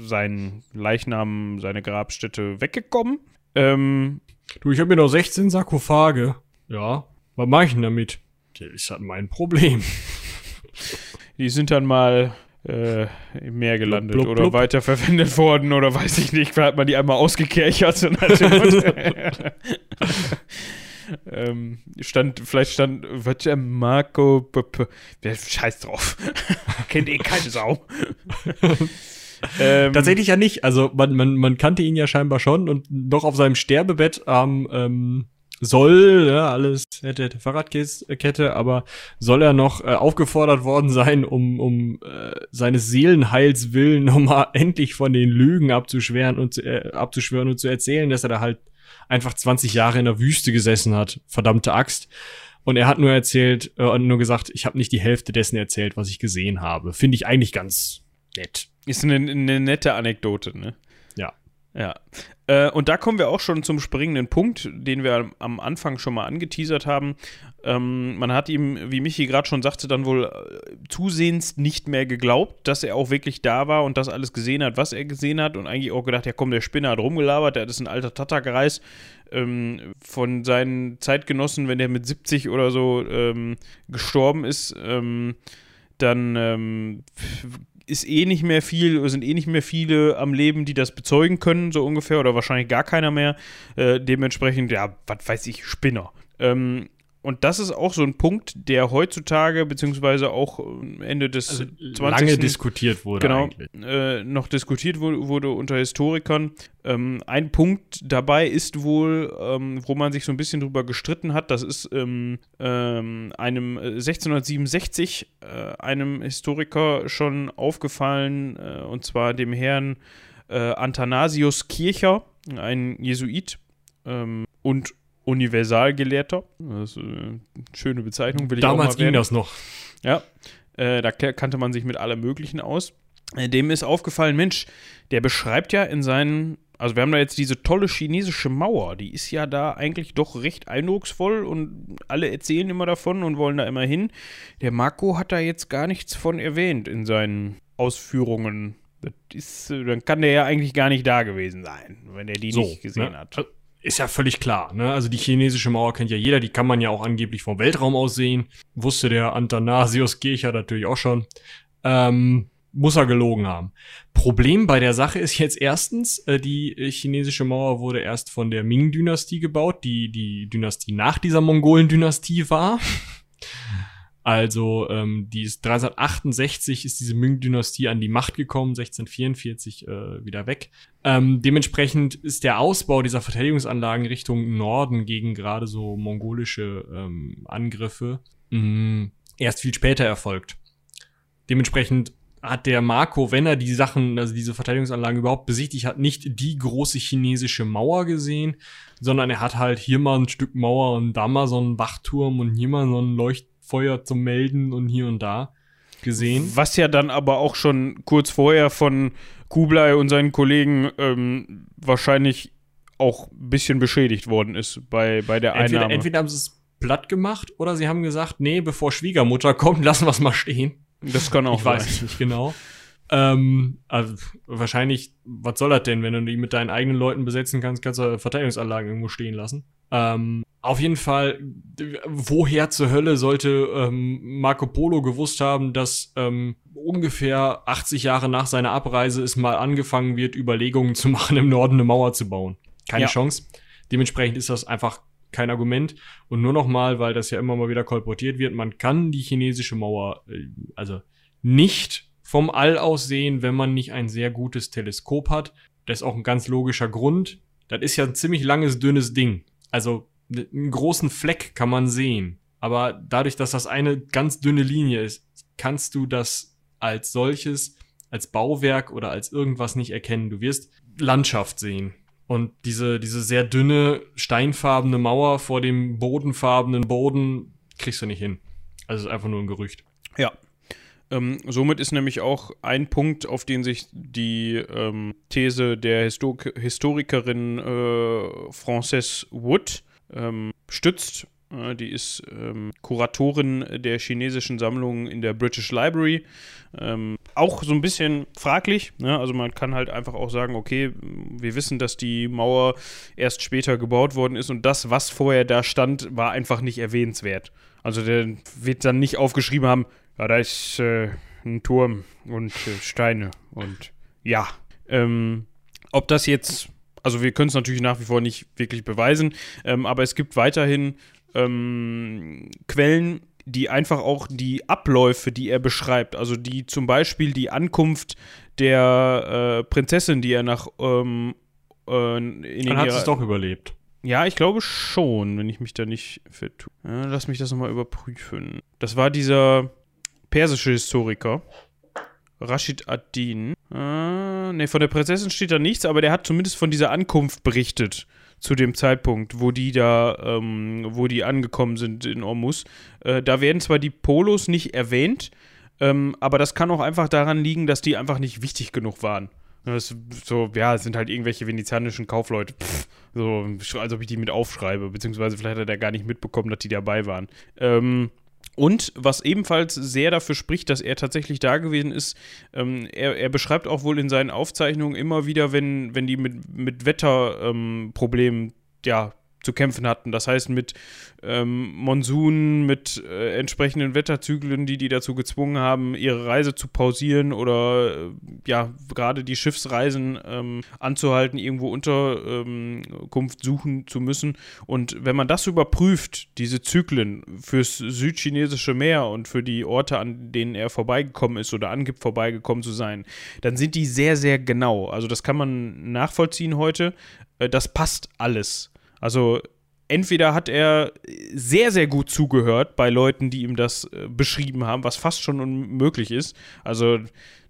sein Leichnam, seine Grabstätte weggekommen. Ähm, Du, ich habe mir noch 16 Sarkophage. Ja, was mache ich denn damit? Das ist halt mein Problem. *laughs* Die sind dann mal äh, im Meer gelandet Blub, blub, oder blub. weiterverwendet worden oder weiß ich nicht. Vielleicht hat man die einmal ausgekerchert. Dem Motto. *laughs* ähm, stand, vielleicht stand, was der Marco, P- P- wer scheiß drauf. *laughs* Kennt eh keine Sau. ähm, Tatsächlich ja nicht. Also man, man, man kannte ihn ja scheinbar schon und noch auf seinem Sterbebett am ähm, soll, ja, alles hätte, hätte Fahrradkette, aber soll er noch äh, aufgefordert worden sein, um, um äh, seines Seelenheils willen nochmal *laughs* endlich von den Lügen abzuschwören und, zu- äh, abzuschwören und zu erzählen, dass er da halt einfach 20 Jahre in der Wüste gesessen hat. Verdammte Axt. Und er hat nur erzählt, äh, und nur gesagt, ich habe nicht die Hälfte dessen erzählt, was ich gesehen habe. Finde ich eigentlich ganz nett. Ist eine, eine nette Anekdote, ne? Ja. Äh, und da kommen wir auch schon zum springenden Punkt, den wir am- Anfang schon mal angeteasert haben. Ähm, man hat ihm, wie Michi gerade schon sagte, dann wohl äh, zusehends nicht mehr geglaubt, dass er auch wirklich da war und das alles gesehen hat, was er gesehen hat. Und eigentlich auch gedacht, ja komm, der Spinner hat rumgelabert, der ist ein alter Tattergreis. Ähm, von seinen Zeitgenossen, wenn der mit 70 oder so ähm, gestorben ist, ähm, dann ähm, ist eh nicht mehr viel, sind eh nicht mehr viele am Leben, die das bezeugen können, so ungefähr, oder wahrscheinlich gar keiner mehr. Äh, dementsprechend, ja, was weiß ich, Spinner. Ähm, und das ist auch so ein Punkt, der heutzutage, beziehungsweise auch äh, Ende des Also 20. lange diskutiert wurde genau, äh, noch diskutiert wurde, wurde unter Historikern. Ähm, ein Punkt dabei ist wohl, ähm, wo man sich so ein bisschen drüber gestritten hat, das ist ähm, ähm, einem äh, 1667 äh, einem Historiker schon aufgefallen, äh, und zwar dem Herrn äh, Athanasius Kircher, ein Jesuit ähm, und Universalgelehrter. Das ist äh, eine schöne Bezeichnung, will ich Damals mal ging werden. das noch. Ja, äh, da kannte man sich mit allem Möglichen aus. Äh, dem ist aufgefallen, Mensch, der beschreibt ja in seinen, also wir haben da jetzt diese tolle chinesische Mauer, die ist ja da eigentlich doch recht eindrucksvoll und alle erzählen immer davon und wollen da immer hin. Der Marco hat da jetzt gar nichts von erwähnt in seinen Ausführungen Ist, dann kann der ja eigentlich gar nicht da gewesen sein, wenn er die so, nicht gesehen ne? hat. Ist ja völlig klar. Ne? Also die chinesische Mauer kennt ja jeder, die kann man ja auch angeblich vom Weltraum aus sehen. Wusste der Antanasius Kircher natürlich auch schon. Ähm, muss er gelogen haben. Problem bei der Sache ist jetzt erstens, äh, die chinesische Mauer wurde erst von der Ming-Dynastie gebaut, die die Dynastie nach dieser Mongolen-Dynastie war. Also ähm, die ist 1368 ist diese Ming-Dynastie an die Macht gekommen, 1644 äh, wieder weg. Ähm, dementsprechend ist der Ausbau dieser Verteidigungsanlagen Richtung Norden gegen gerade so mongolische ähm, Angriffe mh, mm, erst viel später erfolgt. Dementsprechend hat der Marco, wenn er die Sachen, also diese Verteidigungsanlagen überhaupt besichtigt hat, nicht die große chinesische Mauer gesehen, sondern er hat halt hier mal ein Stück Mauer und da mal so einen Wachturm und hier mal so ein Leucht Feuer zum Melden und hier und da gesehen. Was ja dann aber auch schon kurz vorher von Kublai und seinen Kollegen ähm, wahrscheinlich auch ein bisschen beschädigt worden ist bei, bei der entweder, Einnahme. Entweder haben sie es platt gemacht oder sie haben gesagt, nee, bevor Schwiegermutter kommt, *laughs* lassen wir es mal stehen. Das kann auch ich sein. Ich weiß es nicht genau. Ähm, also wahrscheinlich, was soll das denn, wenn du die mit deinen eigenen Leuten besetzen kannst, kannst du Verteidigungsanlagen irgendwo stehen lassen. Ähm, auf jeden Fall, woher zur Hölle sollte ähm, Marco Polo gewusst haben, dass ähm, ungefähr 80 Jahre nach seiner Abreise es mal angefangen wird, Überlegungen zu *laughs* machen, im Norden eine Mauer zu bauen? Keine ja. Chance. Dementsprechend ist das einfach kein Argument. Und nur noch mal, weil das ja immer mal wieder kolportiert wird, man kann die chinesische Mauer äh, also nicht vom All aus sehen, wenn man nicht ein sehr gutes Teleskop hat. Das ist auch ein ganz logischer Grund. Das ist ja ein ziemlich langes, dünnes Ding. Also einen großen Fleck kann man sehen. Aber dadurch, dass das eine ganz dünne Linie ist, kannst du das als solches, als Bauwerk oder als irgendwas nicht erkennen. Du wirst Landschaft sehen. Und diese, diese sehr dünne, steinfarbene Mauer vor dem bodenfarbenen Boden kriegst du nicht hin. Also ist einfach nur ein Gerücht. Ja, ähm, somit ist nämlich auch ein Punkt, auf den sich die ähm, These der Histo Historikerin äh, Frances Wood ähm, stützt. Äh, die ist ähm, Kuratorin der chinesischen Sammlung in der British Library. Ähm, auch so ein bisschen fraglich. Ne? Also man kann halt einfach auch sagen, okay, wir wissen, dass die Mauer erst später gebaut worden ist und das, was vorher da stand, war einfach nicht erwähnenswert. Also der wird dann nicht aufgeschrieben haben, ja, da ist äh, ein Turm und äh, Steine und ja. Ähm, ob das jetzt, also wir können es natürlich nach wie vor nicht wirklich beweisen, ähm, aber es gibt weiterhin ähm, Quellen, die einfach auch die Abläufe, die er beschreibt, also die zum Beispiel die Ankunft der äh, Prinzessin, die er nach ähm, äh, in Dann hat es doch überlebt. Ja, ich glaube schon, wenn ich mich da nicht vertue. Ja, lass mich das nochmal überprüfen. Das war dieser persische Historiker. Rashid ad-Din. Äh, ne, von der Prinzessin steht da nichts, aber der hat zumindest von dieser Ankunft berichtet zu dem Zeitpunkt, wo die da, ähm, wo die angekommen sind in Ormus. Äh, da werden zwar die Polos nicht erwähnt, ähm, aber das kann auch einfach daran liegen, dass die einfach nicht wichtig genug waren. Das, so, ja, es sind halt irgendwelche venezianischen Kaufleute. Pff, so, als ob ich die mit aufschreibe, beziehungsweise vielleicht hat er gar nicht mitbekommen, dass die dabei waren. Ähm, und was ebenfalls sehr dafür spricht, dass er tatsächlich da gewesen ist, ähm, er, er, beschreibt auch wohl in seinen Aufzeichnungen immer wieder, wenn, wenn die mit, mit Wetterproblemen ähm, ja, zu kämpfen hatten. Das heißt, mit ähm, Monsunen, mit äh, entsprechenden Wetterzyklen, die die dazu gezwungen haben, ihre Reise zu pausieren oder äh, ja, gerade die Schiffsreisen ähm, anzuhalten, irgendwo Unterkunft suchen zu müssen. Und wenn man das überprüft, diese Zyklen fürs südchinesische Meer und für die Orte, an denen er vorbeigekommen ist oder angibt, vorbeigekommen zu sein, dann sind die sehr, sehr genau. Also das kann man nachvollziehen heute. Äh, das passt alles. Also entweder hat er sehr, sehr gut zugehört bei Leuten, die ihm das äh, beschrieben haben, was fast schon unmöglich ist. Also,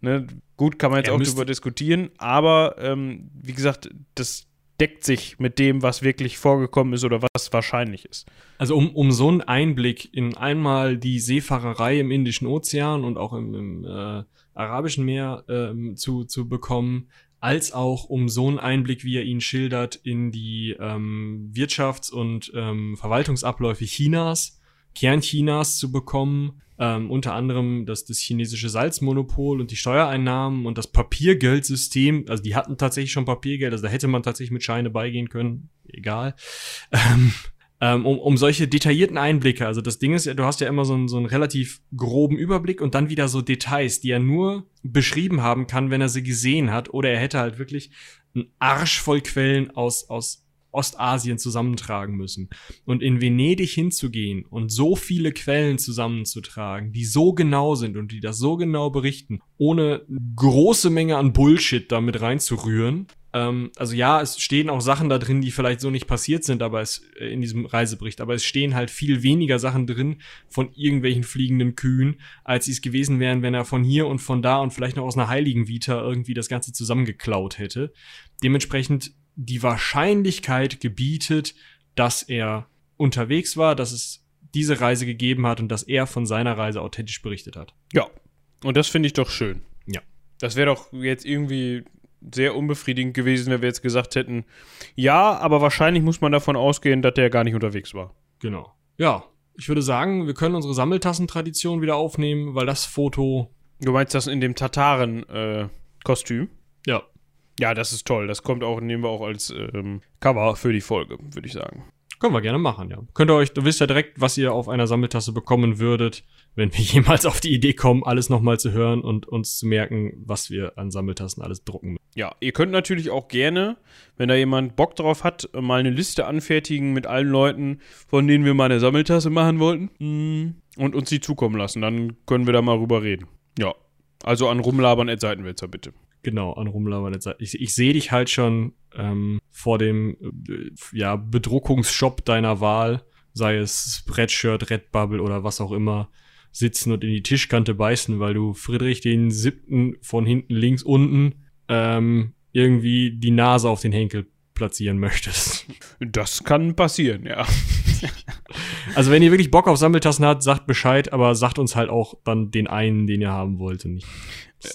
ne, gut kann man jetzt er auch darüber diskutieren, aber ähm, wie gesagt, das deckt sich mit dem, was wirklich vorgekommen ist oder was wahrscheinlich ist. Also um, um so einen Einblick in einmal die Seefahrerei im Indischen Ozean und auch im, im äh, Arabischen Meer ähm, zu, zu bekommen, als auch um so einen Einblick, wie er ihn schildert, in die ähm, Wirtschafts- und ähm, Verwaltungsabläufe Chinas Kernchinas zu bekommen. Ähm, unter anderem das, das chinesische Salzmonopol und die Steuereinnahmen und das Papiergeldsystem. Also die hatten tatsächlich schon Papiergeld, also da hätte man tatsächlich mit Scheine beigehen können. Egal. Ähm, ähm, um, um solche detaillierten Einblicke. Also das Ding ist du hast ja immer so einen, so einen relativ groben Überblick und dann wieder so Details, die er nur beschrieben haben kann, wenn er sie gesehen hat. Oder er hätte halt wirklich einen Arsch voll Quellen aus, aus Ostasien zusammentragen müssen. Und in Venedig hinzugehen und so viele Quellen zusammenzutragen, die so genau sind und die das so genau berichten, ohne große Menge an Bullshit damit reinzurühren, ähm, also ja, es stehen auch Sachen da drin, die vielleicht so nicht passiert sind, aber es äh, in diesem Reisebericht, aber es stehen halt viel weniger Sachen drin von irgendwelchen fliegenden Kühen, als sie es gewesen wären, wenn er von hier und von da und vielleicht noch aus einer heiligen Vita irgendwie das Ganze zusammengeklaut hätte. Dementsprechend die Wahrscheinlichkeit gebietet, dass er unterwegs war, dass es diese Reise gegeben hat und dass er von seiner Reise authentisch berichtet hat. Ja. Und das finde ich doch schön. Ja. Das wäre doch jetzt irgendwie sehr unbefriedigend gewesen, wenn wir jetzt gesagt hätten, ja, aber wahrscheinlich muss man davon ausgehen, dass der gar nicht unterwegs war. Genau. Ja, ich würde sagen, wir können unsere Sammeltassentradition wieder aufnehmen, weil das Foto. Du meinst das in dem Tataren-Kostüm? Äh, ja. Ja, das ist toll. Das kommt auch, nehmen wir auch als ähm, Cover für die Folge, würde ich sagen. Können wir gerne machen, ja. Könnt ihr euch, du wisst ja direkt, was ihr auf einer Sammeltasse bekommen würdet, wenn wir *laughs* jemals auf die Idee kommen, alles nochmal zu hören und uns zu merken, was wir an Sammeltassen alles drucken. Ja, ihr könnt natürlich auch gerne, wenn da jemand Bock drauf hat, mal eine Liste anfertigen mit allen Leuten, von denen wir mal eine Sammeltasse machen wollten mm, und uns die zukommen lassen. Dann können wir da mal rüber reden. Ja, also an rumlabern at Seitenwälzer bitte. Genau, an rumlabern. Ich, ich sehe dich halt schon ähm, vor dem äh, ja, Bedruckungsshop deiner Wahl, sei es Redshirt, Redbubble oder was auch immer, sitzen und in die Tischkante beißen, weil du Friedrich den siebten von hinten links unten ähm, irgendwie die Nase auf den Henkel platzieren möchtest. Das kann passieren, ja. *laughs* also wenn ihr wirklich Bock auf Sammeltassen habt, sagt Bescheid, aber sagt uns halt auch dann den einen, den ihr haben wollt und nicht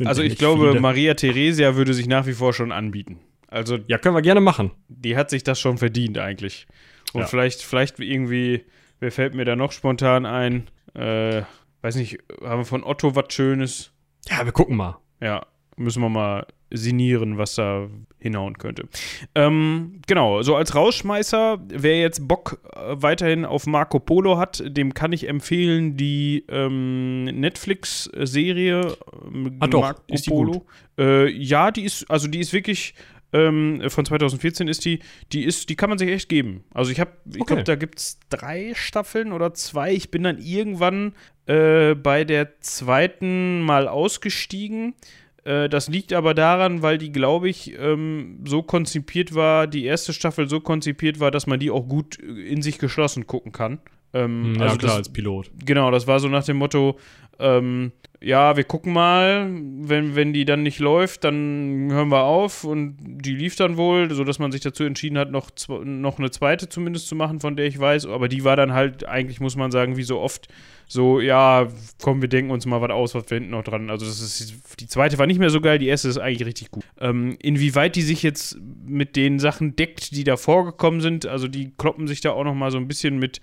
also ich glaube, viele. Maria Theresia würde sich nach wie vor schon anbieten. Also ja, können wir gerne machen. Die hat sich das schon verdient eigentlich. Und ja. vielleicht, vielleicht irgendwie, wer fällt mir da noch spontan ein? Äh, weiß nicht, haben wir von Otto was Schönes? Ja, wir gucken mal. Ja, müssen wir mal sinnieren, was da hinhauen könnte. Ähm, genau, so als Rausschmeißer, wer jetzt Bock äh, weiterhin auf Marco Polo hat, dem kann ich empfehlen die ähm, Netflix-Serie ähm, ah, doch, Marco ist die Polo. Gut? Äh, ja, die ist, also die ist wirklich ähm, von 2014 ist die, die ist, die kann man sich echt geben. Also ich habe, ich okay. glaube, da gibt es drei Staffeln oder zwei. Ich bin dann irgendwann äh, bei der zweiten mal ausgestiegen das liegt aber daran, weil die, glaube ich, ähm, so konzipiert war, die erste Staffel so konzipiert war, dass man die auch gut in sich geschlossen gucken kann. Ähm, ja, also klar, das, als Pilot. Genau, das war so nach dem Motto, ähm, ja, wir gucken mal, wenn, wenn die dann nicht läuft, dann hören wir auf und die lief dann wohl, sodass man sich dazu entschieden hat, noch, noch eine zweite zumindest zu machen, von der ich weiß, aber die war dann halt eigentlich, muss man sagen, wie so oft so, ja, komm, wir denken uns mal was aus, was wir hinten noch dran. Also das ist, die zweite war nicht mehr so geil, die erste ist eigentlich richtig gut. Ähm, inwieweit die sich jetzt mit den Sachen deckt, die da vorgekommen sind, also die kloppen sich da auch noch mal so ein bisschen mit,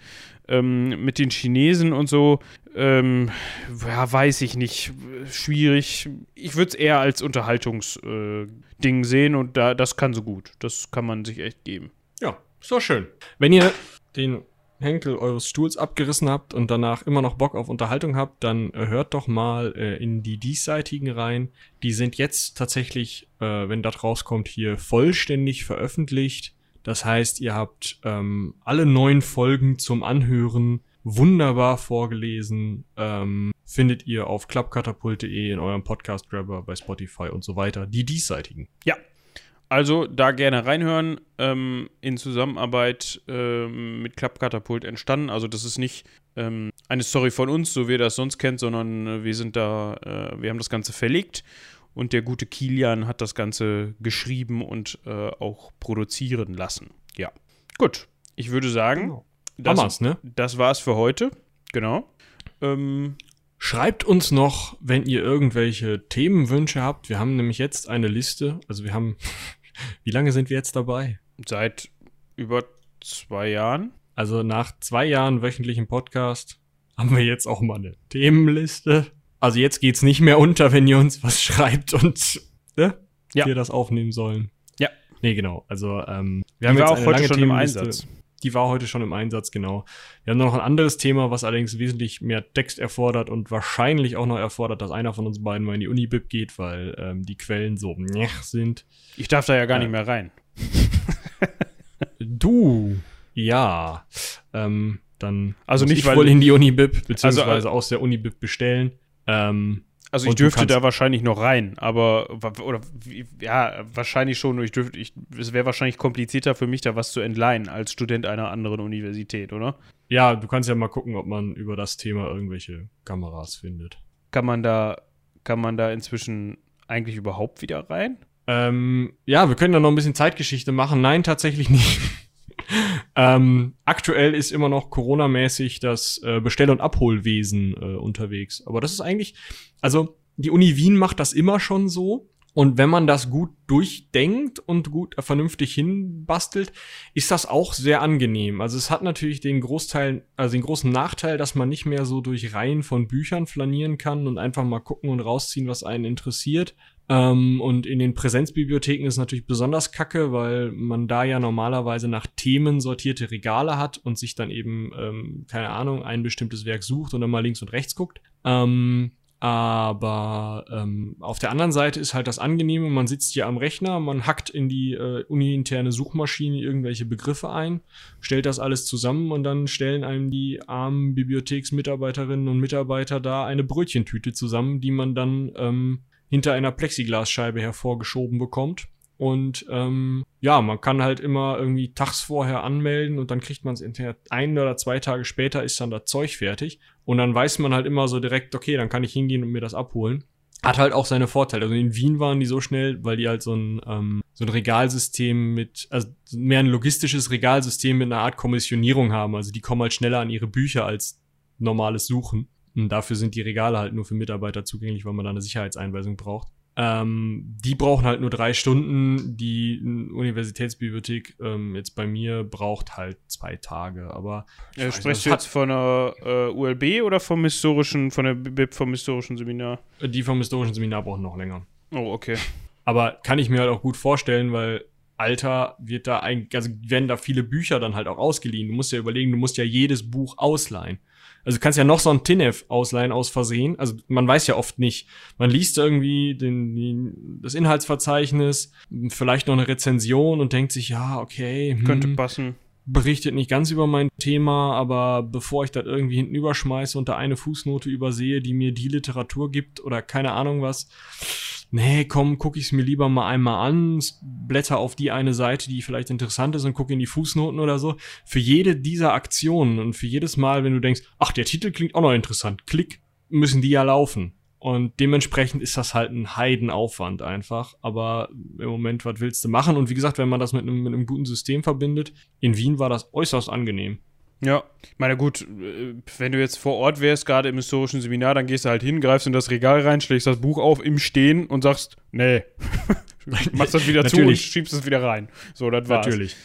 ähm, mit den Chinesen und so, ähm, ja, weiß ich nicht. Schwierig. Ich würde es eher als Unterhaltungsding äh, sehen und da, das kann so gut. Das kann man sich echt geben. Ja, doch schön. Wenn ihr den Henkel eures Stuhls abgerissen habt und danach immer noch Bock auf Unterhaltung habt, dann äh, hört doch mal äh, in die diesseitigen rein. Die sind jetzt tatsächlich, äh, wenn das rauskommt, hier vollständig veröffentlicht. Das heißt, ihr habt ähm, alle neun Folgen zum Anhören wunderbar vorgelesen. Ähm, findet ihr auf klappkatapult.de in eurem Podcast-Grabber bei Spotify und so weiter. Die diesseitigen. Ja, also da gerne reinhören. Ähm, in Zusammenarbeit ähm, mit Klappkatapult entstanden. Also das ist nicht ähm, eine Story von uns, so wie ihr das sonst kennt, sondern äh, wir sind da, äh, wir haben das Ganze verlegt und der gute Kilian hat das Ganze geschrieben und äh, auch produzieren lassen. Ja. Gut. Ich würde sagen, genau. das, ne? das war's für heute. Genau. Ähm, Schreibt uns noch, wenn ihr irgendwelche Themenwünsche habt. Wir haben nämlich jetzt eine Liste. Also wir haben *laughs* wie lange sind wir jetzt dabei? Seit über zwei Jahren. Also nach zwei Jahren wöchentlichem Podcast haben wir jetzt auch mal eine Themenliste. Also jetzt geht's nicht mehr unter, wenn ihr uns was schreibt und ne, Ja. wir das aufnehmen sollen. Ja. Nee, genau. Also ähm, wir Die war jetzt auch eine heute lange schon im. Einsatz. Die war heute schon im Einsatz, genau. Wir haben noch ein anderes Thema, was allerdings wesentlich mehr Text erfordert und wahrscheinlich auch noch erfordert, dass einer von uns beiden mal in die Unibib geht, weil ähm, die Quellen so sind. Ich darf da ja gar Ja. nicht mehr rein. Du, ja. Ähm, dann Also nicht, ich weil- wohl in die Unibib, beziehungsweise Also, aus der Unibib bestellen. Ähm, Also ich dürfte da wahrscheinlich noch rein, aber oder wie- ja, wahrscheinlich schon. Ich dürfte, ich, es wäre wahrscheinlich komplizierter für mich, da was zu entleihen als Student einer anderen Universität, oder? ja, du kannst ja mal gucken, ob man über das Thema irgendwelche Kameras findet. Kann man da, kann man da inzwischen eigentlich überhaupt wieder rein? Ähm, ja, wir können da noch ein bisschen Zeitgeschichte machen. Nein, tatsächlich nicht. *laughs* *laughs* ähm, aktuell ist immer noch Corona-mäßig das äh, Bestell- und Abholwesen äh, unterwegs. Aber das ist eigentlich, also die Uni Wien macht das immer schon so. Und wenn man das gut durchdenkt und gut äh, vernünftig hinbastelt, ist das auch sehr angenehm. Also es hat natürlich den Großteil, also den großen Nachteil, dass man nicht mehr so durch Reihen von Büchern flanieren kann und einfach mal gucken und rausziehen, was einen interessiert. Ähm, und in den Präsenzbibliotheken ist natürlich besonders kacke, weil man da ja normalerweise nach Themen sortierte Regale hat und sich dann eben, ähm, keine Ahnung, ein bestimmtes Werk sucht und dann mal links und rechts guckt. Ähm, aber ähm, auf der anderen Seite ist halt das Angenehme, man sitzt hier am Rechner, man hackt in die äh, uni-interne Suchmaschine irgendwelche Begriffe ein, stellt das alles zusammen und dann stellen einem die armen Bibliotheksmitarbeiterinnen und Mitarbeiter da eine Brötchentüte zusammen, die man dann ähm, hinter einer Plexiglasscheibe hervorgeschoben bekommt. Und ähm, ja, man kann halt immer irgendwie tags vorher anmelden und dann kriegt man es hinterher ein oder zwei Tage später ist dann das Zeug fertig. Und dann weiß man halt immer so direkt, okay, dann kann ich hingehen und mir das abholen. Hat halt auch seine Vorteile. Also in Wien waren die so schnell, weil die halt so ein, ähm, so ein Regalsystem mit, also mehr ein logistisches Regalsystem mit einer Art Kommissionierung haben. Also die kommen halt schneller an ihre Bücher als normales Suchen. Und dafür sind die Regale halt nur für Mitarbeiter zugänglich, weil man da eine Sicherheitseinweisung braucht. Ähm, die brauchen halt nur drei Stunden. Die Universitätsbibliothek ähm, jetzt bei mir braucht halt zwei Tage. Aber Äh, sprichst du jetzt von der äh, ULB oder vom historischen, von der BIP vom historischen Seminar? hat, die vom historischen Seminar brauchen noch länger. Oh, okay. Aber kann ich mir halt auch gut vorstellen, weil Alter wird da eigentlich, also werden da viele Bücher dann halt auch ausgeliehen. Du musst ja überlegen, du musst ja jedes Buch ausleihen. Also du kannst ja noch so ein TINEF ausleihen aus Versehen. Also man weiß ja oft nicht. Man liest irgendwie den, den, das Inhaltsverzeichnis, vielleicht noch eine Rezension und denkt sich, ja, okay, hm, Könnte passen. berichtet nicht ganz über mein Thema, aber bevor ich das irgendwie hinten überschmeiße und da eine Fußnote übersehe, die mir die Literatur gibt oder keine Ahnung was, nee, komm, guck ich es mir lieber mal einmal an, blätter auf die eine Seite, die vielleicht interessant ist und gucke in die Fußnoten oder so. Für jede dieser Aktionen und für jedes Mal, wenn du denkst, ach, der Titel klingt auch noch interessant, klick, müssen die ja laufen. Und dementsprechend ist das halt ein Heidenaufwand einfach. Aber im Moment, was willst du machen? Und wie gesagt, wenn man das mit einem, mit einem guten System verbindet, in Wien war das äußerst angenehm. Ja, ich meine, gut, äh, wenn du jetzt vor Ort wärst, gerade im historischen Seminar, dann gehst du halt hin, greifst in das Regal rein, schlägst das Buch auf im Stehen und sagst, nee, *laughs* machst das wieder zu und schiebst es wieder rein. So, das war's. Natürlich.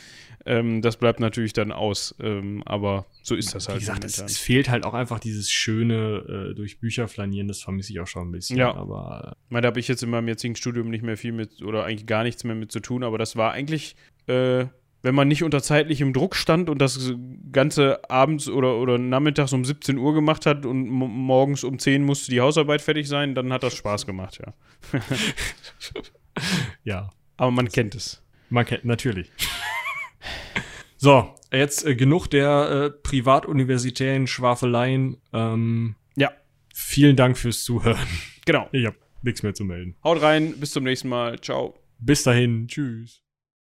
Ähm, das bleibt natürlich dann aus, ähm, aber so ist das halt. Wie gesagt, es, es fehlt halt auch einfach dieses schöne äh, durch Bücher flanieren, das vermisse ich auch schon ein bisschen. Ja. Aber Ich meine, da habe ich jetzt in meinem jetzigen Studium nicht mehr viel mit oder eigentlich gar nichts mehr mit zu tun, aber das war eigentlich, äh, wenn man nicht unter zeitlichem Druck stand und das Ganze abends oder, oder nachmittags um 17 Uhr gemacht hat und mo- morgens um 10 musste die Hausarbeit fertig sein, dann hat das Spaß gemacht, ja. *laughs* ja, Aber man kennt es. man kennt natürlich. so, jetzt äh, genug der äh, privatuniversitären Schwafeleien. Ähm, Ja, vielen Dank fürs Zuhören. genau. Ich habe nichts mehr zu melden. Haut rein, bis zum nächsten Mal. Ciao. Bis dahin, tschüss.